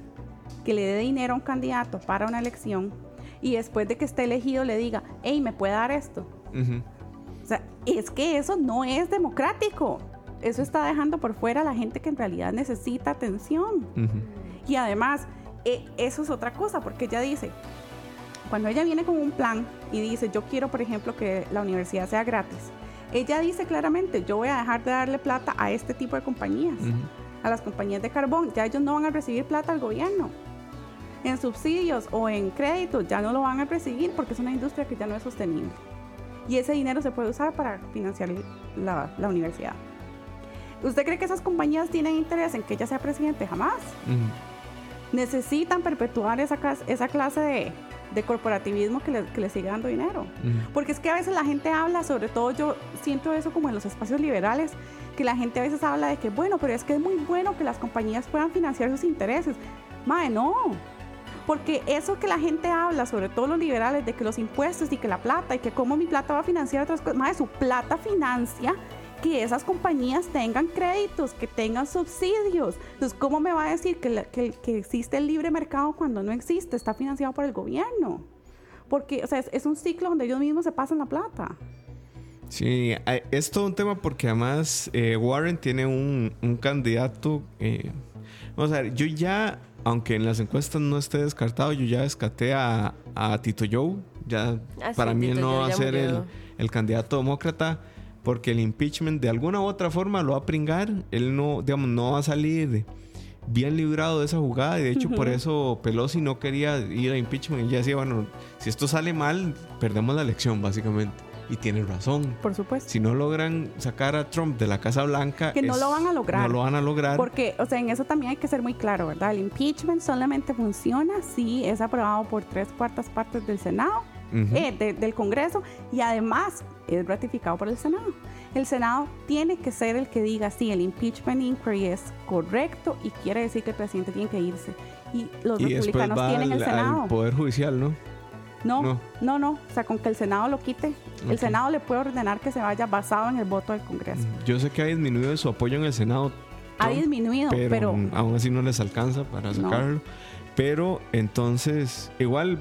que le dé dinero a un candidato para una elección y después de que esté elegido le diga, hey, ¿me puede dar esto? O sea, es que eso no es democrático. Eso está dejando por fuera a la gente que en realidad necesita atención. Y además, e, eso es otra cosa, porque ella dice, cuando ella viene con un plan y dice, yo quiero, por ejemplo, que la universidad sea gratis, ella dice claramente, yo voy a dejar de darle plata a este tipo de compañías a las compañías de carbón, ya ellos no van a recibir plata al gobierno. En subsidios o en créditos ya no lo van a recibir porque es una industria que ya no es sostenible. Y ese dinero se puede usar para financiar la, universidad. ¿Usted cree que esas compañías tienen interés en que ella sea presidente? Jamás. Necesitan perpetuar esa, esa clase de, de corporativismo que le, que le, sigue dando dinero. Porque es que a veces la gente habla, sobre todo yo siento eso como en los espacios liberales, que la gente a veces habla de que, bueno, pero es que es muy bueno que las compañías puedan financiar sus intereses. Madre, no. Porque eso que la gente habla, sobre todo los liberales, de que los impuestos y que la plata y que cómo mi plata va a financiar otras cosas, madre, su plata financia que esas compañías tengan créditos, que tengan subsidios. Entonces, ¿cómo me va a decir que, que, existe el libre mercado cuando no existe? Está financiado por el gobierno. Porque, o sea, es, es un ciclo donde ellos mismos se pasan la plata. Sí, es todo un tema porque además eh, Warren tiene un, candidato. Eh, vamos a ver, yo ya, aunque en las encuestas no esté descartado, yo ya descarté a, Tito Joe. Ya ah, para mí no va a ser el, candidato demócrata porque el impeachment de alguna u otra forma lo va a pringar. Él no, digamos, no va a salir bien librado de esa jugada y de hecho por eso Pelosi no quería ir a impeachment. Y ya decía, bueno, si esto sale mal, perdemos la elección básicamente. Y tiene razón. Por supuesto. Si no logran sacar a Trump de la Casa Blanca. Que no lo van a lograr. No lo van a lograr. Porque, o sea, en eso también hay que ser muy claro, ¿verdad? El impeachment solamente funciona si es aprobado por tres cuartas partes del Senado, eh, del Congreso, y además es ratificado por el Senado. El Senado tiene que ser el que diga si el impeachment inquiry es correcto y quiere decir que el presidente tiene que irse. Y los republicanos tienen el Senado. El Poder Judicial, ¿no? No, no, no, O sea, con que el Senado lo quite, el Senado le puede ordenar que se vaya basado en el voto del Congreso. Yo sé que ha disminuido su apoyo en el Senado. ha disminuido, pero, aún así no les alcanza para sacarlo. Pero entonces, igual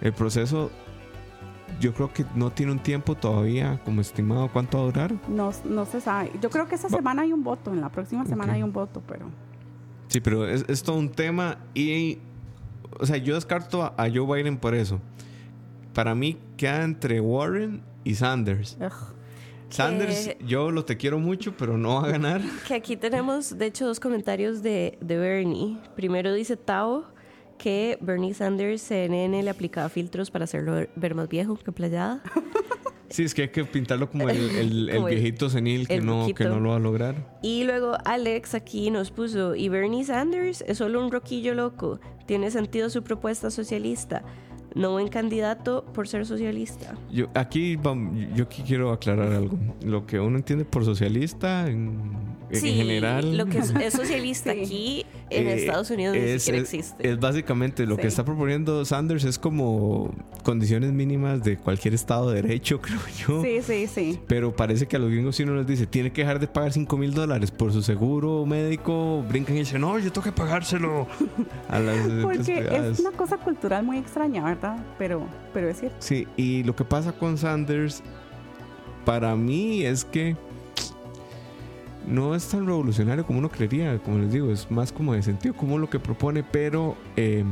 el proceso yo creo que no tiene un tiempo todavía como estimado cuánto va a durar. No, no se sabe. Yo creo que esta semana hay un voto, en la próxima semana hay un voto, pero... Sí, pero es, todo un tema y, o sea, yo descarto a, a Joe Biden por eso para mí queda entre Warren y Sanders. Sanders, yo lo te quiero mucho, pero no va a ganar. Que aquí tenemos, de hecho, dos comentarios de, Bernie. Primero dice Tao que Bernie Sanders CNN le aplicaba filtros para hacerlo ver más viejo que playada. Sí, es que hay que pintarlo como el, viejito senil que no, que no lo va a lograr. Y luego Alex aquí nos puso, y Bernie Sanders es solo un roquillo loco, tiene sentido su propuesta socialista no buen candidato por ser socialista. Yo aquí yo aquí quiero aclarar algo. Lo que uno entiende por socialista en, general. Lo que es, socialista aquí en eh, Estados Unidos es, ni siquiera existe. Es básicamente lo que está proponiendo Sanders es como condiciones mínimas de cualquier estado de derecho, creo yo. Sí, sí, sí. Pero parece que a los gringos si uno les dice tiene que dejar de pagar 5 mil dólares por su seguro médico, brincan y dicen no, yo tengo que pagárselo a las Porque es una cosa cultural muy extraña, ¿verdad? pero, pero es cierto. Sí, y lo que pasa con Sanders, para mí es que no es tan revolucionario como uno creería, como les digo, es más como de sentido como lo que propone, pero eh,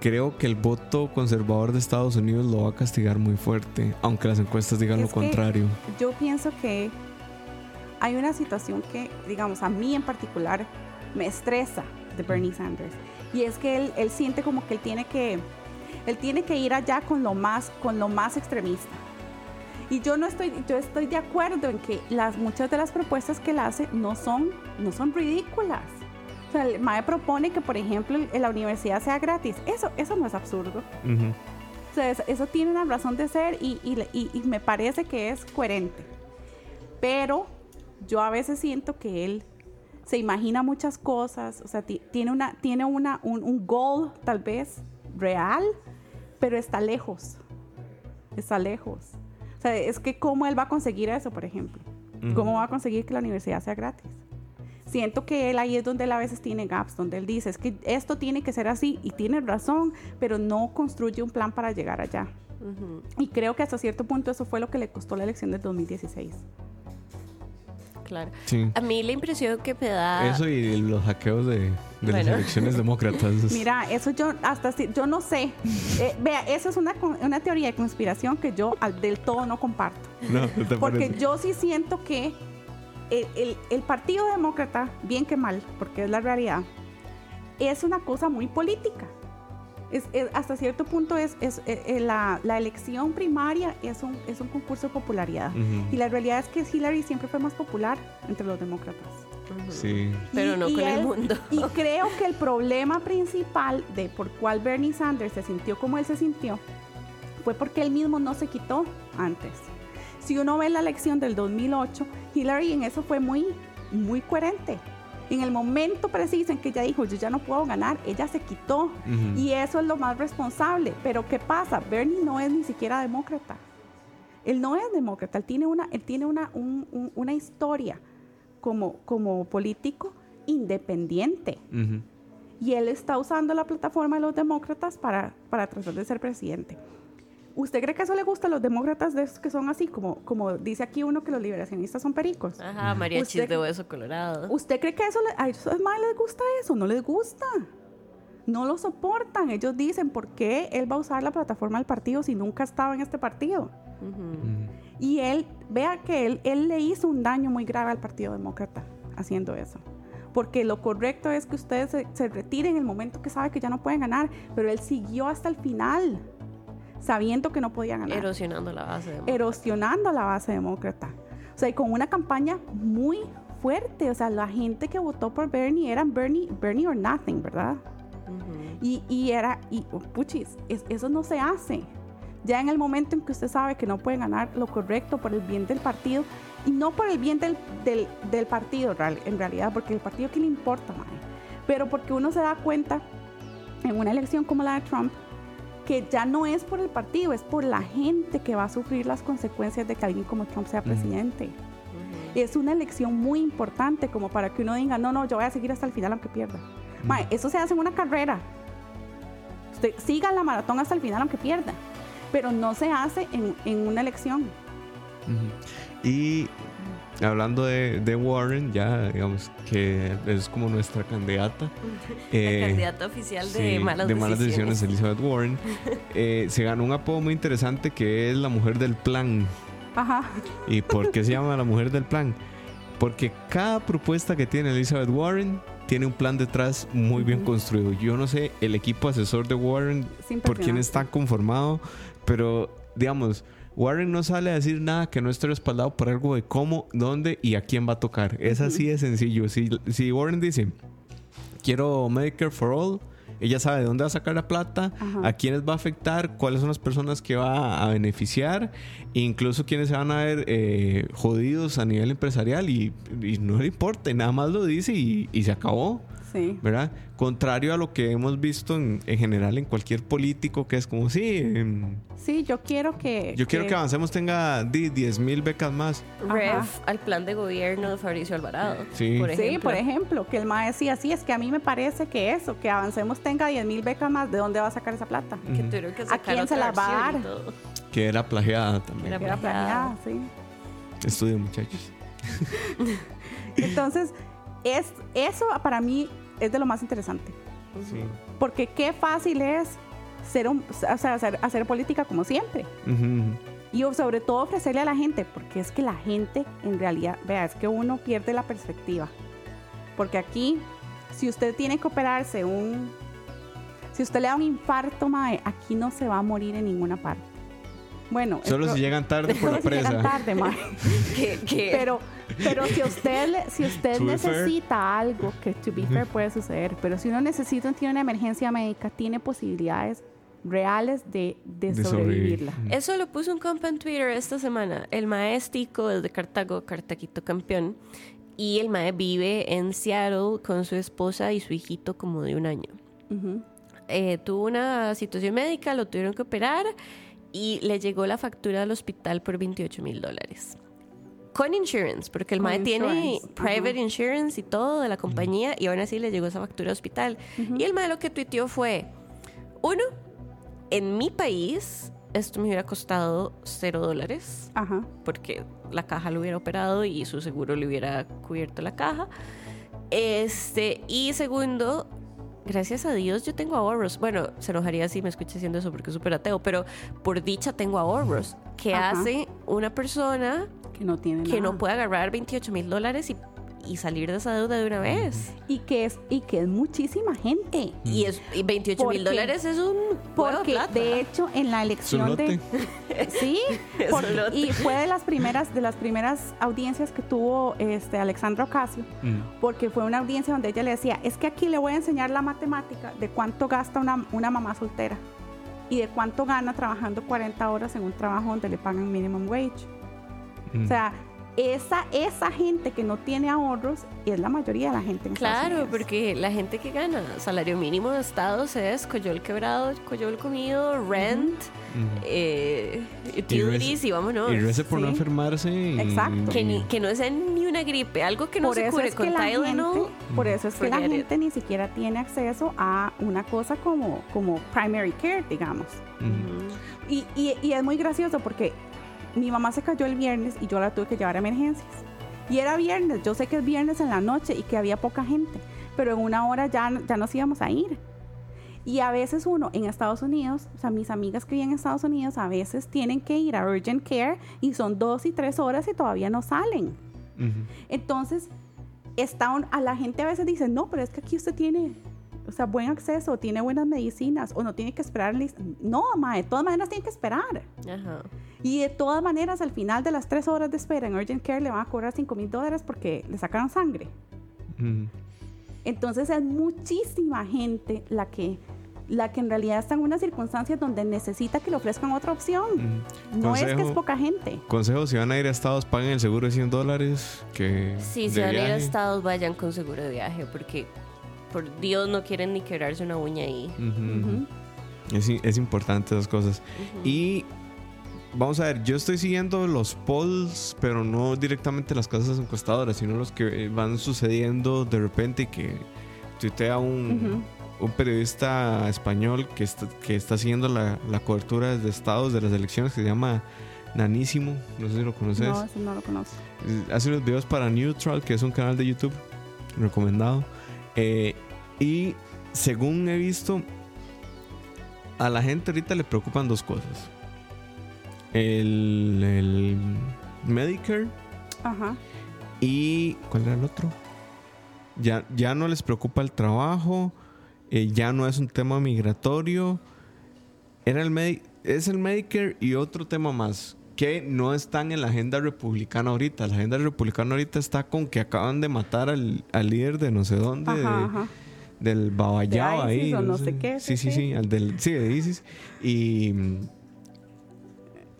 creo que el voto conservador de Estados Unidos lo va a castigar muy fuerte, aunque las encuestas digan lo contrario. Yo pienso que hay una situación que, digamos, a mí en particular me estresa de Bernie Sanders y es que él, él, siente como que él tiene que, él tiene que ir allá con lo más, con lo más extremista. Y yo no estoy, yo estoy de acuerdo en que las, muchas de las propuestas que él hace no son, no son ridículas. O sea, el MAE propone que, por ejemplo, la universidad sea gratis. Eso, eso no es absurdo. Ujú. O sea, eso, tiene una razón de ser y, y- y- y me parece que es coherente. Pero yo a veces siento que él se imagina muchas cosas, o sea, ti- tiene, una, tiene una, un, un goal tal vez real, pero está lejos. Está lejos. Sea, es que cómo él va a conseguir eso, por ejemplo. ¿Cómo va a conseguir que la universidad sea gratis? Siento que él ahí es donde él a veces tiene gaps, donde él dice, es que esto tiene que ser así y tiene razón, pero no construye un plan para llegar allá. Y creo que hasta cierto punto eso fue lo que le costó la elección del 2016. Claro. Sí. A mí la impresión que me da... Eso y los hackeos de, de las elecciones demócratas. Mira, eso yo hasta si- yo no sé. Eh, vea, eso es una, con- una teoría de conspiración que yo al- del todo no comparto. No, ¿no te Porque parece? yo sí siento que el, el- el Partido Demócrata, bien que mal, porque es la realidad, es una cosa muy política. Es, es- hasta cierto punto es, es, eh, eh, la, la elección primaria es un, es un concurso de popularidad. Y la realidad es que Hillary siempre fue más popular entre los demócratas. Sí. Pero Y- no y con el mundo. Y creo que el problema principal de por cuál Bernie Sanders se sintió como él se sintió fue porque él mismo no se quitó antes. Si uno ve la elección del 2008, Hillary en eso fue muy, muy coherente. En el momento preciso en que ella dijo, yo ya no puedo ganar, ella se quitó. Y eso es lo más responsable. Pero ¿qué pasa? Bernie no es ni siquiera demócrata. Él no es demócrata, él tiene una, él tiene una, un- un- una historia como, como político independiente. Y él está usando la plataforma de los demócratas para, para tratar de ser presidente. ¿Usted cree que eso le gusta a los demócratas de esos que son así, como, como dice aquí uno que los liberacionistas son pericos? Ajá, mariachis de hueso colorado. ¿Usted cree que eso le- a esos más les gusta eso? No les gusta. No lo soportan. Ellos dicen, ¿por qué él va a usar la plataforma del partido si nunca estaba en este partido? Y él, vea que él, él le hizo un daño muy grave al Partido Demócrata haciendo eso. Porque lo correcto es que ustedes se, se retiren en el momento que sabe que ya no pueden ganar. Pero él siguió hasta el final, sabiendo que no podía ganar. Erosionando la base de erosionando la base demócrata. O sea, y con una campaña muy fuerte. O sea, la gente que votó por Bernie eran Bernie, Bernie or nothing, ¿verdad? Y, y era, y oh, puchis, es- eso no se hace. Ya en el momento en que usted sabe que no puede ganar lo correcto por el bien del partido, y no por el bien del, del, del partido en realidad, porque el partido que le importa, mae? pero porque uno se da cuenta en una elección como la de Trump, que ya no es por el partido, es por la gente que va a sufrir las consecuencias de que alguien como Trump sea presidente. Es una elección muy importante como para que uno diga, no, no, yo voy a seguir hasta el final aunque pierda. Mae, eso se hace en una carrera. Usted siga la maratón hasta el final aunque pierda. Pero no se hace en, en una elección. Y hablando de, de Warren, ya digamos que es como nuestra candidata. La eh, candidata oficial de sí, malas de malas decisiones. decisiones, Elizabeth Warren. eh, se ganó un apodo muy interesante que es la mujer del plan. Ajá. ¿Y por qué se llama la mujer del plan? Porque cada propuesta que tiene Elizabeth Warren tiene un plan detrás muy bien construido. Yo no sé el equipo asesor de Warren por quién está conformado, pero digamos, Warren no sale a decir nada que no esté respaldado por algo de cómo, dónde y a quién va a tocar. Es así de sencillo. Si, si Warren dice, quiero Medicare for All, ella sabe de dónde va a sacar la plata, Ajá. a quiénes va a afectar, cuáles son las personas que va a beneficiar, e incluso quiénes se van a ver eh, jodidos a nivel empresarial y, y no le importa, nada más lo dice y, y se acabó. Sí. ¿verdad? Contrario a lo que hemos visto en, en general en cualquier político, que es como, sí, Sí, yo quiero que. yo quiero que Avancemos tenga di- 10 mil becas más. Ref Ajá. al plan de gobierno de Fabricio Alvarado. Sí. Por Sí, ejemplo. por ejemplo, que el MAE decía, sí, es que a mí me parece que eso, que Avancemos tenga 10 mil becas más, ¿de dónde va a sacar esa plata? Que tuvieron que ¿A sacar quién se la va a dar? Que era plagiada también. Era Que era planeada, sí. Estudio, muchachos. Entonces, es, eso para mí es de lo más interesante. Sí. Porque qué fácil es ser un- o sea, hacer, hacer política como siempre. Y sobre todo ofrecerle a la gente, porque es que la gente en realidad, vea, es que uno pierde la perspectiva. Porque aquí, si usted tiene que operarse un... Si usted le da un infarto, mae, aquí no se va a morir en ninguna parte. Bueno, Solo si llegan tarde por la solo si llegan presa. tarde, mae. que, que- Pero, pero si usted, si usted To be fair. necesita algo, que to be fair puede suceder, pero si uno necesita, tiene una emergencia médica, tiene posibilidades reales de, de, De sobrevivirla. sobrevivir. Eso lo puso un compa en Twitter esta semana. El maestico es de Cartago, Cartaquito campeón. Y el mae vive en Seattle con su esposa y su hijito como de un año. Ujú. Eh, tuvo una situación médica, lo tuvieron que operar y le llegó la factura al hospital por 28 mil dólares. Con insurance, porque el Con mae tiene insurance, private ajá. insurance y todo de la compañía y aún así le llegó esa factura al hospital. Y el mae lo que tuiteó fue, uno, en mi país esto me hubiera costado cero dólares porque la caja lo hubiera operado y su seguro le hubiera cubierto la caja. Este, y segundo, gracias a Dios yo tengo ahorros. Bueno, se enojaría si me escucha diciendo eso porque es súper ateo, pero por dicha tengo ahorros. que Ajá. hace una persona Que no tiene que nada. no puede agarrar 28 mil dólares y, y salir de esa deuda de una vez? Y que es, y que es muchísima gente. Y, es, y 28 ¿Por mil dólares es un Porque plata. de hecho en la elección de sí, porque- y fue de las primeras de las primeras audiencias que tuvo este Alexandra Ocasio, porque fue una audiencia donde ella le decía, es que aquí le voy a enseñar la matemática de cuánto gasta una, una mamá soltera y de cuánto gana trabajando 40 horas en un trabajo donde le pagan minimum wage. Mm. O sea, esa, esa gente que no tiene ahorros es la mayoría de la gente en Estados Claro, Unidos. porque la gente que gana salario mínimo de estados es coyol quebrado, coyol comido, rent, eh, utilities y, vámonos. Y por no enfermarse. y- Exacto. que, ni, que no es ni una gripe, algo que no por se eso cure es con que la Tylenol. gente, por eso es que la it. gente ni siquiera tiene acceso a una cosa como, como primary care, digamos. Y, y- y es muy gracioso porque mi mamá se cayó el viernes y yo la tuve que llevar a emergencias. Y era viernes, yo sé que es viernes en la noche y que había poca gente, pero en una hora ya, ya nos íbamos a ir. Y a veces uno en Estados Unidos, o sea, mis amigas que viven en Estados Unidos, a veces tienen que ir a Urgent Care y son dos y tres horas y todavía no salen. Entonces, está un- a la gente a veces dice, no, pero es que aquí usted tiene, o sea, buen acceso, tiene buenas medicinas, o no tiene que esperar. lis-". No, ma, de todas maneras tiene que esperar. Ajá. Y de todas maneras, al final de las tres horas de espera en Urgent Care le van a cobrar 5 mil dólares porque le sacaron sangre. Entonces, es muchísima gente la que, la que en realidad está en unas circunstancias donde necesita que le ofrezcan otra opción. Ujú. No es que es poca gente. Consejo, si van a ir a Estados, paguen el seguro de 100 dólares. Que Sí, si van a ir a estados, vayan con seguro de viaje, porque por Dios no quieren ni quebrarse una uña ahí. Ujú, ujú. Ujú. Es, i- es importante esas cosas. Y vamos a ver, yo estoy siguiendo los polls, pero no directamente las casas encuestadoras, sino los que eh, van sucediendo de repente y que tuitea un, un periodista español que está, que está siguiendo la, la cobertura de estados de las elecciones que se llama Nanísimo. No sé si lo conoces. No, no lo conozco. Eh, Hace unos videos para Neutral, que es un canal de YouTube recomendado. Eh, y según he visto, a la gente ahorita le preocupan dos cosas. El, el Medicare Ajá. y... ¿Cuál era el otro? Ya, ya no les preocupa el trabajo, eh, ya no es un tema migratorio. Era el Medi- es el Medicare y otro tema más que no están en la agenda republicana ahorita. La agenda republicana ahorita está con que acaban de matar al, al líder de no sé dónde, de- Ajá, del De ISIS ahí. o no sé qué, Sí, sí, sí, al del, sí, de ISIS. Y mm,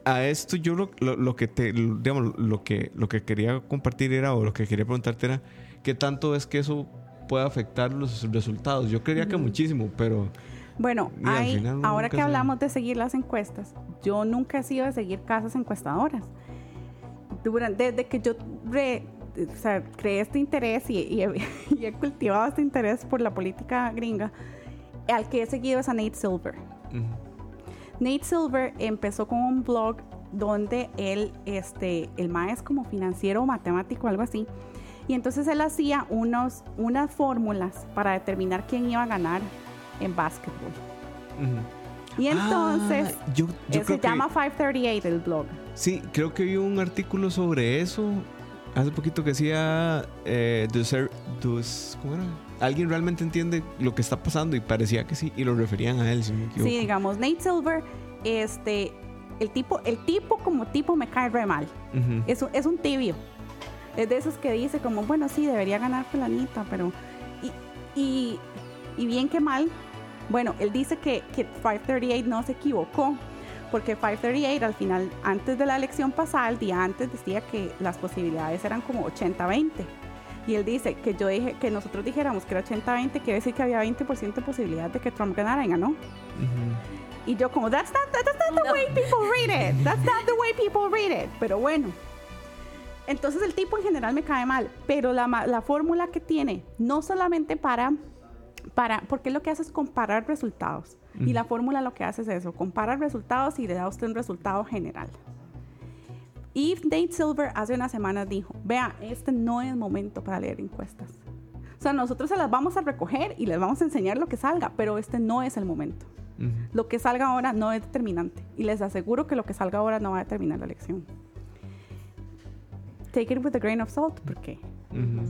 a esto yo lo, lo- lo que te, lo- digamos, lo que, lo que quería compartir era, o lo que quería preguntarte era, ¿qué tanto es que eso puede afectar los resultados? Yo creía que muchísimo, pero... Bueno, hay- ahora que hablamos de seguir las encuestas, yo nunca he sido de seguir casas encuestadoras. Durante, desde que yo re- o sea, creé este interés y, y he, y he cultivado este interés por la política gringa, al que he seguido es a Nate Silver. Nate Silver empezó con un blog donde él, este, el es como financiero o matemático, algo así. Y entonces él hacía unos, unas fórmulas para determinar quién iba a ganar en básquetbol. ujú. Y entonces, Ah, yo, yo eh, se que- llama 538 el blog. Sí, creo que vi un artículo sobre eso hace poquito que decía eh, does er- ¿cómo era? Alguien realmente entiende lo que está pasando y parecía que sí y lo referían a él, si me equivoco. Sí, digamos, Nate Silver este, el tipo, el tipo como tipo me cae re mal. Ujú. Es un, es un tibio. Es de esos que dice como, bueno, sí, debería ganar fulanita, pero... Y, y, y bien que mal, bueno, él dice que, que 538 no se equivocó, porque 538 al final, antes de la elección pasada, el día antes decía que las posibilidades eran como 80-20. Y él dice que yo dije que nosotros dijéramos que era 80-20, quiere decir que había 20% de posibilidad de que Trump ganara y ganó. Y yo como, that's not, that's not the No. way people read it. That's not the way people read it. Pero bueno. Entonces el tipo en general me cae mal. Pero la, la fórmula que tiene, no solamente para, para, porque lo que hace es comparar resultados. Y la fórmula lo que hace es eso, compara resultados y le da a usted un resultado general. Y Nate Silver hace unas semanas dijo, vea, este no es momento para leer encuestas. O sea, nosotros se las vamos a recoger y les vamos a enseñar lo que salga, pero este no es el momento. Lo que salga ahora no es determinante. Y les aseguro que lo que salga ahora no va a determinar la elección. Take it with a grain of salt, porque.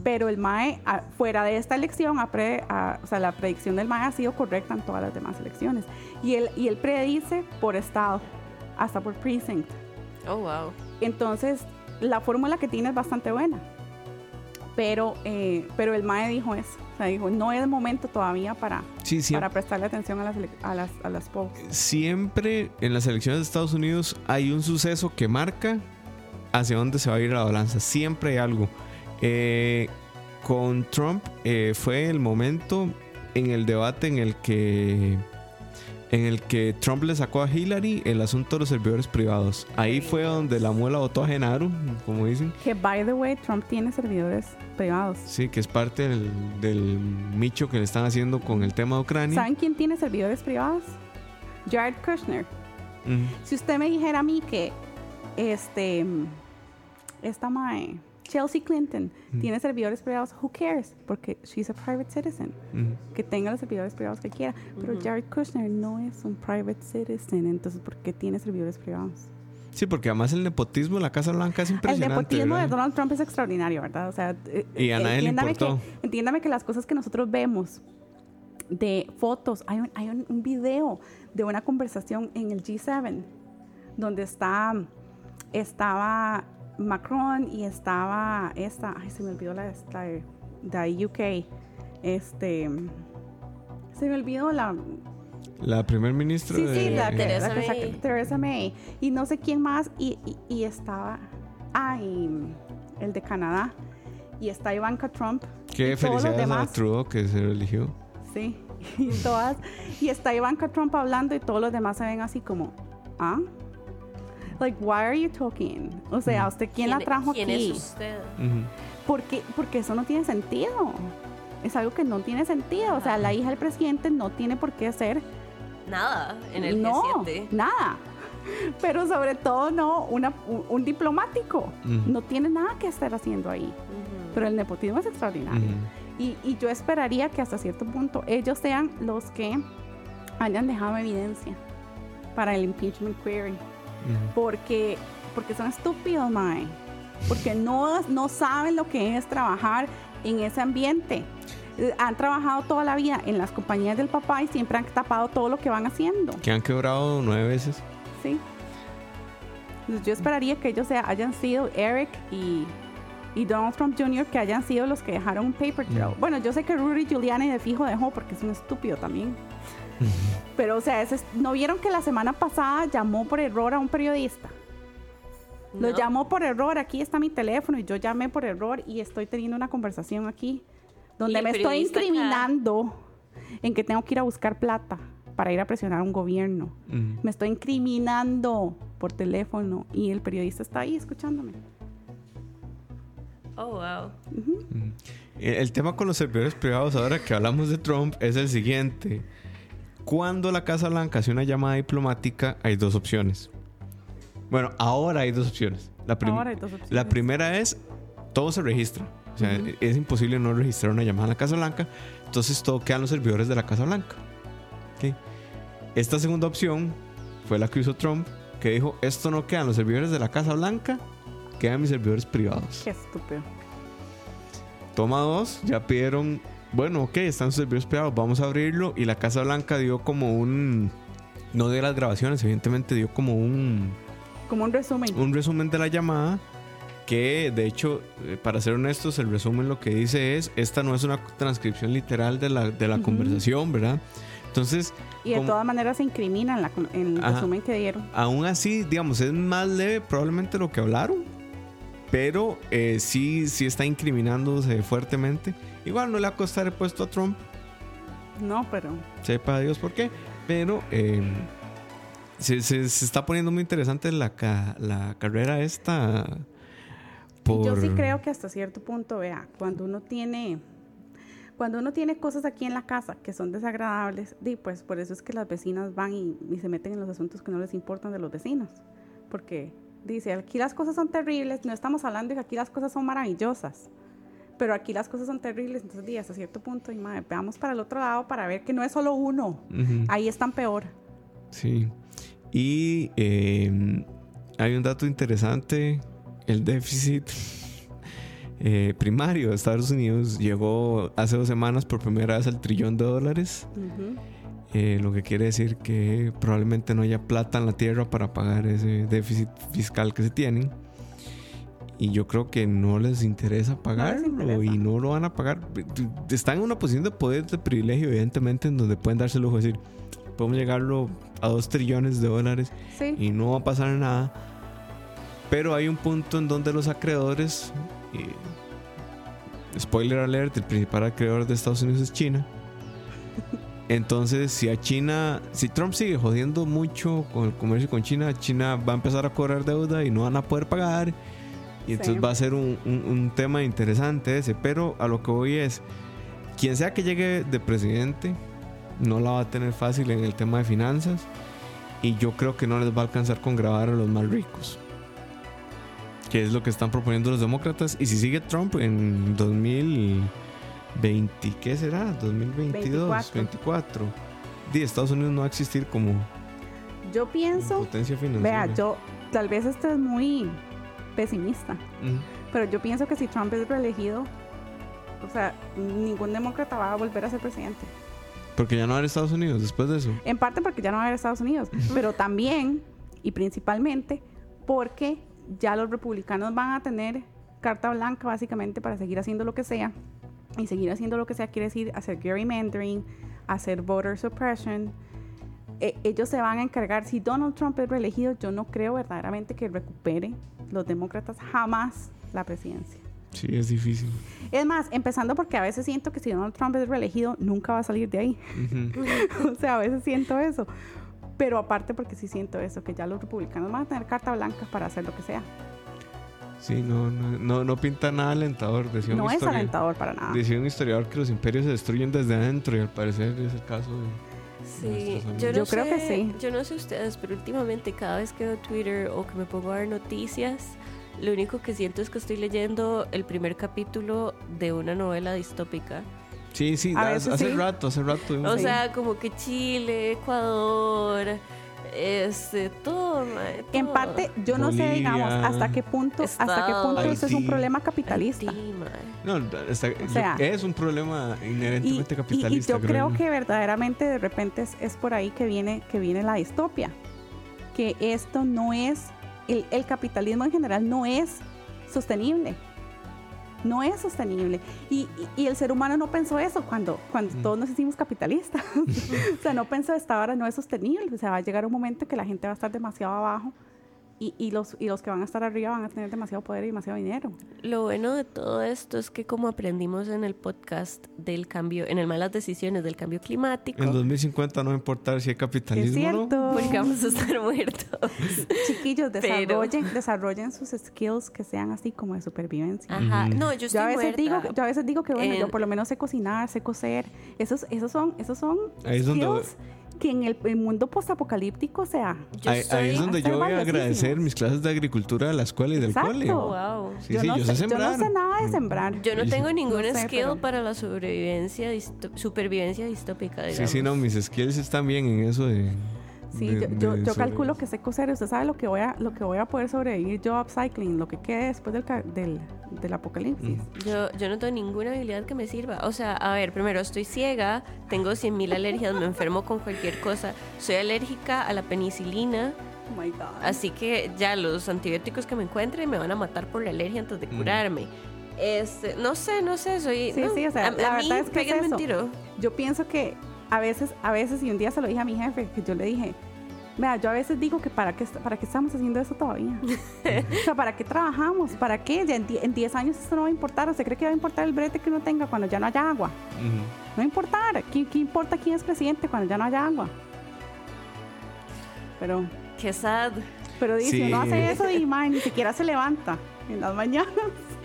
Pero el MAE, a- fuera de esta elección, ha pre- a- o sea, la predicción del MAE ha sido correcta en todas las demás elecciones. Y él, y él predice por estado, hasta por precinct. Oh, wow. Entonces, la fórmula que tiene es bastante buena. Pero, eh, pero el MAE dijo eso. O sea, dijo, no es momento todavía para, Sí, siempre, para prestarle atención a las, a las, a las polls. siempre en las elecciones de Estados Unidos hay un suceso que marca hacia dónde se va a ir la balanza. Siempre hay algo. Eh, con Trump eh, fue el momento en el debate en el que en el que Trump le sacó a Hillary el asunto de los servidores privados. Ahí fue donde la muela votó a Genaro, como dicen. Que, by the way, Trump tiene servidores privados. Sí, que es parte del, del micho que le están haciendo con el tema de Ucrania. ¿Saben quién tiene servidores privados? Jared Kushner. Si usted me dijera a mí que este esta mae Chelsea Clinton tiene servidores privados, who cares? Porque she's a private citizen. Ujú. Que tenga los servidores privados que quiera. Pero Jared Kushner no es un private citizen, entonces ¿por qué tiene servidores privados? Sí, porque además el nepotismo en la Casa Blanca es El impresionante. nepotismo de. Donald Trump es extraordinario, ¿verdad? O sea, eh, Y a nadie le entiéndame importó. Que, entiéndame que las cosas que nosotros vemos de fotos, hay un, hay un, un video de una conversación en el G7 donde está, estaba Macron y estaba esta, ay, se me olvidó la, la de, UK, este, se me olvidó la, La primer ministra Sí, de... sí, la, Theresa la que May. saca- Theresa May. Y no sé quién más. Y, y- y estaba. Ah, y el de Canadá. Y está Ivanka Trump. Qué felicidades a. Trudeau que se eligió. Sí. Y todas. Y está Ivanka Trump hablando y todos los demás se ven así como. ¿Ah? Like, why are you talking? O sea, ¿usted quién, la trajo ¿quién aquí? es usted? Porque, porque eso no tiene sentido. Es algo que no tiene sentido. O sea, la hija del presidente no tiene por qué ser Nada en el no, G7. nada. Pero sobre todo no una, un, un diplomático. No tiene nada que estar haciendo ahí. Pero el nepotismo es extraordinario. Y, y yo esperaría que hasta cierto punto ellos sean los que hayan dejado evidencia para el impeachment query. Porque, porque son estúpidos, Mae. Porque no, no saben lo que es trabajar en ese ambiente. Eh, Han trabajado toda la vida en las compañías del papá y siempre han tapado todo lo que van haciendo. Que han quebrado nueve veces. Sí. Entonces, yo esperaría que ellos hayan sido Eric y, y Donald Trump Jr., que hayan sido los que dejaron un paper trail. Mm. Bueno, yo sé que Rudy Giuliani de fijo dejó porque es un estúpido también. Pero, o sea, ese ¿no vieron que la semana pasada llamó por error a un periodista? Lo llamó por error, aquí está mi teléfono y yo llamé por error y estoy teniendo una conversación aquí ¿Y donde me estoy acá? incriminando en que tengo que ir a buscar plata para ir a presionar a un gobierno. Me estoy incriminando por teléfono y el periodista está ahí escuchándome. Oh, wow. El el tema con los servidores privados, ahora que hablamos de Trump, es el siguiente. Cuando la Casa Blanca hace una llamada diplomática, hay dos opciones. Bueno, ahora hay dos opciones. La, prim- Ahora hay dos opciones. la primera es, todo se registra. O sea, es imposible no registrar una llamada a la Casa Blanca. Entonces todo quedan los servidores de la Casa Blanca. Esta segunda opción fue la que usó Trump, que dijo, esto no quedan los servidores de la Casa Blanca, quedan mis servidores privados. Qué estúpido. Toma dos, ya pidieron, bueno, ok, están sus servidores privados, vamos a abrirlo. Y la Casa Blanca dio como un no dio las grabaciones, evidentemente dio como un, Como un resumen. un resumen de la llamada que de hecho, eh, para ser honestos, el resumen lo que dice es, esta no es una transcripción literal de la, de la conversación, ¿verdad? Entonces, y de como- todas maneras se incriminan la, en el Ajá. resumen que dieron. aún así, digamos, es más leve probablemente lo que hablaron, pero eh, sí, sí está incriminándose fuertemente. Igual no le va a costar el puesto a Trump, No, pero sepa Dios por qué, pero eh, se, se- se está poniendo muy interesante la, ca- la carrera esta. Por... yo sí creo que hasta cierto punto, vea, cuando uno tiene cuando uno tiene cosas aquí en la casa que son desagradables, di, pues por eso es que las vecinas van y, y se meten en los asuntos que no les importan de los vecinos. Porque dice, aquí las cosas son terribles, no estamos hablando de que aquí las cosas son maravillosas, pero aquí las cosas son terribles, entonces di, hasta cierto punto, y madre, veamos para el otro lado para ver que no es solo uno, Ujú. ahí están peor. Sí. Y eh, hay un dato interesante, el déficit eh, primario de Estados Unidos llegó hace dos semanas por primera vez al trillón de dólares, Ujú. Eh, lo que quiere decir que probablemente no haya plata en la tierra para pagar ese déficit fiscal que se tienen. Y yo creo que no les interesa pagarlo interesa. y no lo van a pagar. Están en una posición de poder, de privilegio, evidentemente, en donde pueden darse el lujo de decir, podemos llegarlo a dos trillones de dólares Sí, y no va a pasar nada. Pero hay un punto en donde los acreedores, eh, spoiler alert, el principal acreedor de Estados Unidos es China. Entonces, si a China, si Trump sigue jodiendo mucho con el comercio con China, China va a empezar a cobrar deuda y no van a poder pagar. Y entonces Sí. va a ser un, un- un tema interesante ese. Pero a lo que voy es, quien sea que llegue de presidente, no la va a tener fácil en el tema de finanzas. Y yo creo que no les va a alcanzar con grabar a los más ricos. Que es lo que están proponiendo los demócratas. Y si sigue Trump en 2020, ¿qué será? 2022, 24. 24. Di, Estados Unidos no va a existir como yo pienso, potencia financiera. vea, yo tal vez esto es muy pesimista, pero yo pienso que si Trump es reelegido, o sea, ningún demócrata va a volver a ser presidente. Porque ya no va a haber Estados Unidos después de eso. En parte porque ya no va a haber Estados Unidos, pero también y principalmente porque ya los republicanos van a tener carta blanca básicamente para seguir haciendo lo que sea. Y seguir haciendo lo que sea quiere decir hacer gerrymandering, hacer voter suppression. Eh, ellos se van a encargar, si Donald Trump es reelegido, yo no creo verdaderamente que recupere los demócratas jamás la presidencia. Sí, es difícil. Es más, empezando porque a veces siento que si Donald Trump es reelegido, nunca va a salir de ahí. O sea, a veces siento eso. Pero aparte porque sí siento eso, que ya los republicanos van a tener carta blanca para hacer lo que sea. Sí, no, no, no, no pinta nada alentador. Decía un No es historia- alentador para nada. Decía un historiador que los imperios se destruyen desde adentro y al parecer es el caso de... Sí, yo, no Yo creo que sé- sí. Yo no sé ustedes, pero últimamente cada vez que veo Twitter o que me pongo a ver noticias, lo único que siento es que estoy leyendo el primer capítulo de una novela distópica. Sí, sí, A hace, sí. rato, hace rato. O Sí. sea, como que Chile, Ecuador, este, todo, mae, En parte, yo no sé, digamos, hasta qué punto, hasta qué punto eso es un Haití. problema capitalista. Sí, mae. No, está- O sea, es un problema inherentemente y- capitalista. y yo creo yo. que verdaderamente de repente es, es por ahí que viene, que viene la distopia. Que esto no es, el, el capitalismo en general no es sostenible. No es sostenible. Y, y- y el ser humano no pensó eso cuando, cuando Mm. todos nos hicimos capitalistas. o sea, no pensó esta hora no es sostenible. O sea, va a llegar un momento que la gente va a estar demasiado abajo y, y los, y los que van a estar arriba van a tener demasiado poder y demasiado dinero. Lo bueno de todo esto es que como aprendimos en el podcast del cambio, en el malas decisiones del cambio climático, En 2050 no va a importar si hay Es capitalismo o no. cierto. porque vamos a estar muertos. Chiquillos, Pero- desarrollen, desarrollen sus skills que sean así como de supervivencia. Ajá. No, yo estoy Yo a veces muerta. digo, yo a veces digo que bueno, yo En- por lo menos sé cocinar, sé coser. Esos, esos son, esos son Ahí es donde- skills que en el, el mundo postapocalíptico, sea, ahí, ahí es donde yo voy a agradecer mis clases de agricultura de la escuela y del Exacto. cole. Wow. Sí, yo, sí, no yo sé, sé yo no sembrar. sé nada de sembrar. Yo no tengo ningún No sé, skill pero- para la sobrevivencia, disto- supervivencia distópica, Sí, digamos. sí, no, mis skills están bien en eso de... Sí, de- yo, de yo, yo calculo que sé coser. Usted sabe lo que voy a, lo que voy a poder sobrevivir yo upcycling, lo que quede después del, ca- del, del apocalipsis. Yo, yo no tengo ninguna habilidad que me sirva. O sea, a ver, primero, estoy ciega, tengo 100.000 alergias, me enfermo con cualquier cosa. Soy alérgica a la penicilina, Oh my God. así que ya los antibióticos que me encuentre me van a matar por la alergia antes de curarme. Este, no sé, no sé, soy... Sí, no, sí, o sea, a, la a mí, verdad es que es eso. Yo pienso que a veces, a veces, y un día se lo dije a mi jefe, que yo le dije, vea, yo a veces digo que para qué, para qué estamos haciendo eso todavía. o sea, ¿para qué trabajamos? ¿Para qué? Ya en die- en 10 años esto no va a importar. ¿Usted cree que va a importar el brete que uno tenga cuando ya no haya agua? No va a importar. ¿Qué, qué importa quién es presidente cuando ya no haya agua? Pero, Qué sad. pero dice, Sí. uno hace eso y man, ni siquiera se levanta en las mañanas.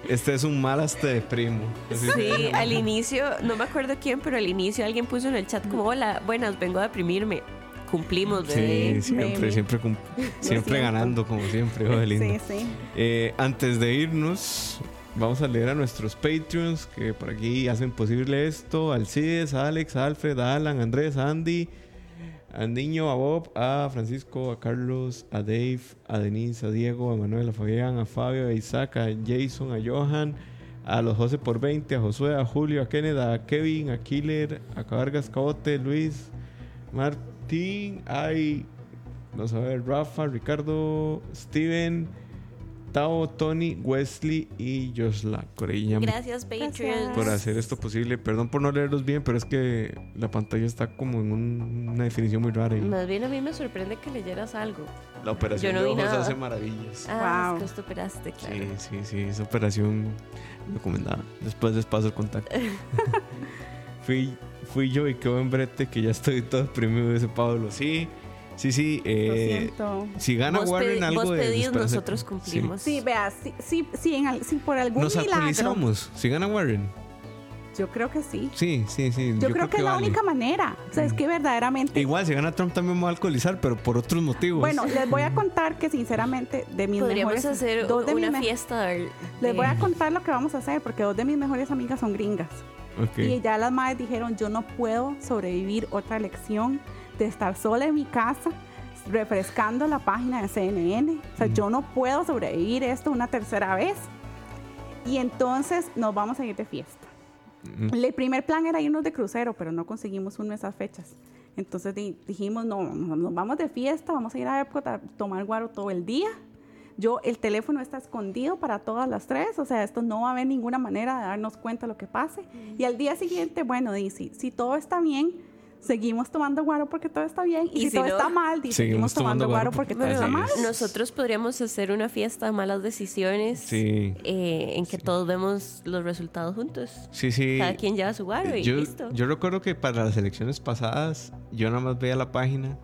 Este es un mal hasta de primo. Sí, al inicio, no me acuerdo quién, pero al inicio alguien puso en el chat como, hola, buenas, vengo a deprimirme. Cumplimos, bebé. Sí, siempre, baby. siempre, cum- siempre ganando, como siempre, hijo de lindo. Sí, sí. Eh, antes de irnos, vamos a leer a nuestros Patreons que por aquí hacen posible esto: Alcides, Alex, Alfred, Alan, Andrés, Andy, a Niño, a Bob, a Francisco, a Carlos, a Dave, a Denise, a Diego, a Manuel, a Fabián, a Fabio, a Isaac, a Jason, a Johan, a los José por 20, a Josué, a Julio, a Kenneth, a Kevin, a Killer, a Cabargas Cabote, Luis, Martín, ay, vamos a ver, Rafa, Ricardo, Steven, Tao, Tony, Wesley y Josla Corella Gracias, Patreon. por hacer esto posible. Perdón por no leerlos bien, pero es que la pantalla está como en un- una definición muy rara. y Más bien a mí me sorprende que leyeras algo. la operación yo no de ojos nada. hace maravillas. Ah, Wow. es que esto operaste, claro. Sí, sí, sí, esa operación recomendada. Después les paso el contacto. fui, fui yo y qué buen brete que ya estoy todo deprimido, dice Pablo. Sí, sí, sí. Lo eh, siento. si gana Vos, Warren algo vos de pedís, desesperanza- nosotros Sí. cumplimos. Sí, vea, sí, sí, sí, en al- sí, por algún Nos milagro. actualizamos. Si gana Warren. Yo creo que sí. Sí, sí, sí. Yo, creo, que, es la vale. única manera. O sea, es que verdaderamente. Igual, si gana Trump también me va a alcoholizar, pero por otros motivos. Bueno, les voy a contar que sinceramente de mis Podríamos mejores hacer dos de una fiesta. de- Les voy a contar lo que vamos a hacer porque dos de mis mejores amigas son gringas Ok. y ya las madres dijeron yo no puedo sobrevivir otra elección de estar sola en mi casa refrescando la página de CNN. O sea, Mm. yo no puedo sobrevivir esto una tercera vez. Y entonces nos vamos a ir de fiesta. Mm. El primer plan era irnos de crucero, pero no conseguimos uno de esas fechas. Entonces di- dijimos, no, no, nos vamos de fiesta, vamos a ir a Epcot a tomar guaro todo el día. Yo, el teléfono está escondido para todas las tres, o sea, esto no va a haber ninguna manera de darnos cuenta de lo que pase. Y al día siguiente, bueno, di, si, si todo está bien, seguimos tomando guaro porque todo está bien. Y, Y si, si todo no, está mal, di, seguimos, tomando guaro porque todo está mal. es. Nosotros podríamos hacer una fiesta de malas decisiones Sí. eh, en que todos vemos los resultados juntos. Sí, sí. Cada quien lleva su guaro y yo, listo. yo recuerdo que para las elecciones pasadas, yo nada más veía la página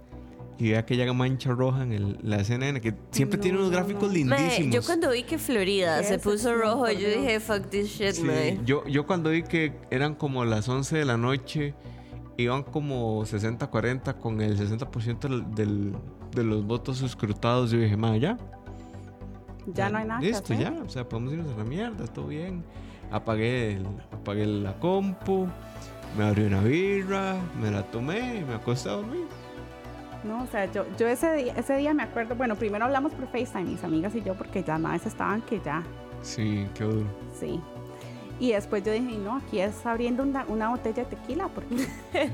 y veía aquella mancha roja en el- la CNN, que siempre No, tiene unos no, gráficos no. Mae, lindísimos. yo cuando vi que Florida se puso rojo, yo dije, fuck this shit, Sí, mae. yo, yo cuando vi que eran como las 11 de la noche, iban como 60-40 con el 60% del, de los votos escrutados, yo dije, ma, ya. Ya no hay nada que Listo, hacer. ya. O sea, podemos irnos a la mierda, todo bien. Apagué, el- apagué la compu, me abrí una birra, me la tomé y me acosté a dormir. No, o sea, yo, yo ese, día, ese día me acuerdo, bueno, primero hablamos por FaceTime, mis amigas y yo, porque ya más estaban que ya, Sí, qué duro. sí. Y después yo dije, no, aquí es abriendo una, una botella de tequila, porque,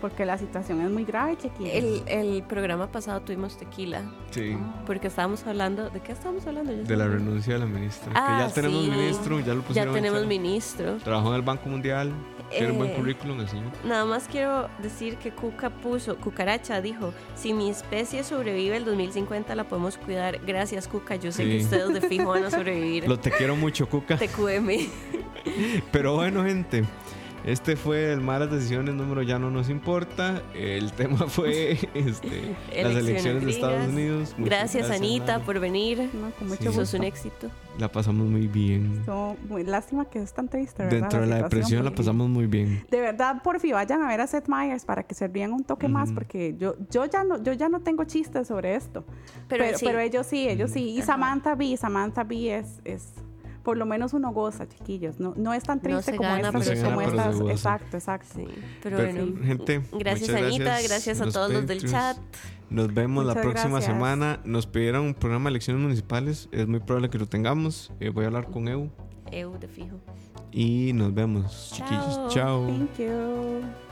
porque la situación es muy grave, chiquillos. El, el programa pasado tuvimos tequila Sí. porque estábamos hablando, ¿de qué estábamos hablando? Yo De la renuncia de la ministra. Ah, que ya tenemos sí. ministro, ya lo Ya pusieron. en tenemos ministro. Trabajó en el Banco Mundial. Tiene un buen Eh, currículum el señor. Nada más quiero decir que Cuca puso, Cucaracha dijo, si mi especie sobrevive el 2050 la podemos cuidar. Gracias Cuca, yo sé Sí. que ustedes de fijo van a sobrevivir. Lo te quiero mucho, Cuca. TQM. Pero bueno, gente. Este fue el Malas Decisiones número Ya no nos importa. El tema fue este, las elecciones de Estados. Unidos. Muchas Gracias, Anita por venir. No, con mucho Sí. gusto. Sos un éxito. La pasamos muy bien. Muy lástima que es tan triste, ¿verdad? Dentro de la depresión la pasamos muy bien. De verdad, por fin vayan a ver a Seth Meyers para que se rían un toque más, porque yo, yo, ya no, yo ya no tengo chistes sobre esto. Pero, Pero, sí, pero ellos sí, ellos sí. Y Ajá. Samantha Bee, Samantha Bee es, es, por lo menos uno goza, chiquillos. No, no es tan triste como gana, estas. pero como gana, estas- exacto, exacto. sí. Pero Pero, bueno, gente, gracias Anita, gracias gracias a todos los del chat. Nos vemos la próxima gracias. semana. Nos pidieron un programa de elecciones municipales. Es muy probable que lo tengamos. Eh, voy a hablar con Eu. Eu de fijo. Y nos vemos, chiquillos. Chao. Thank you.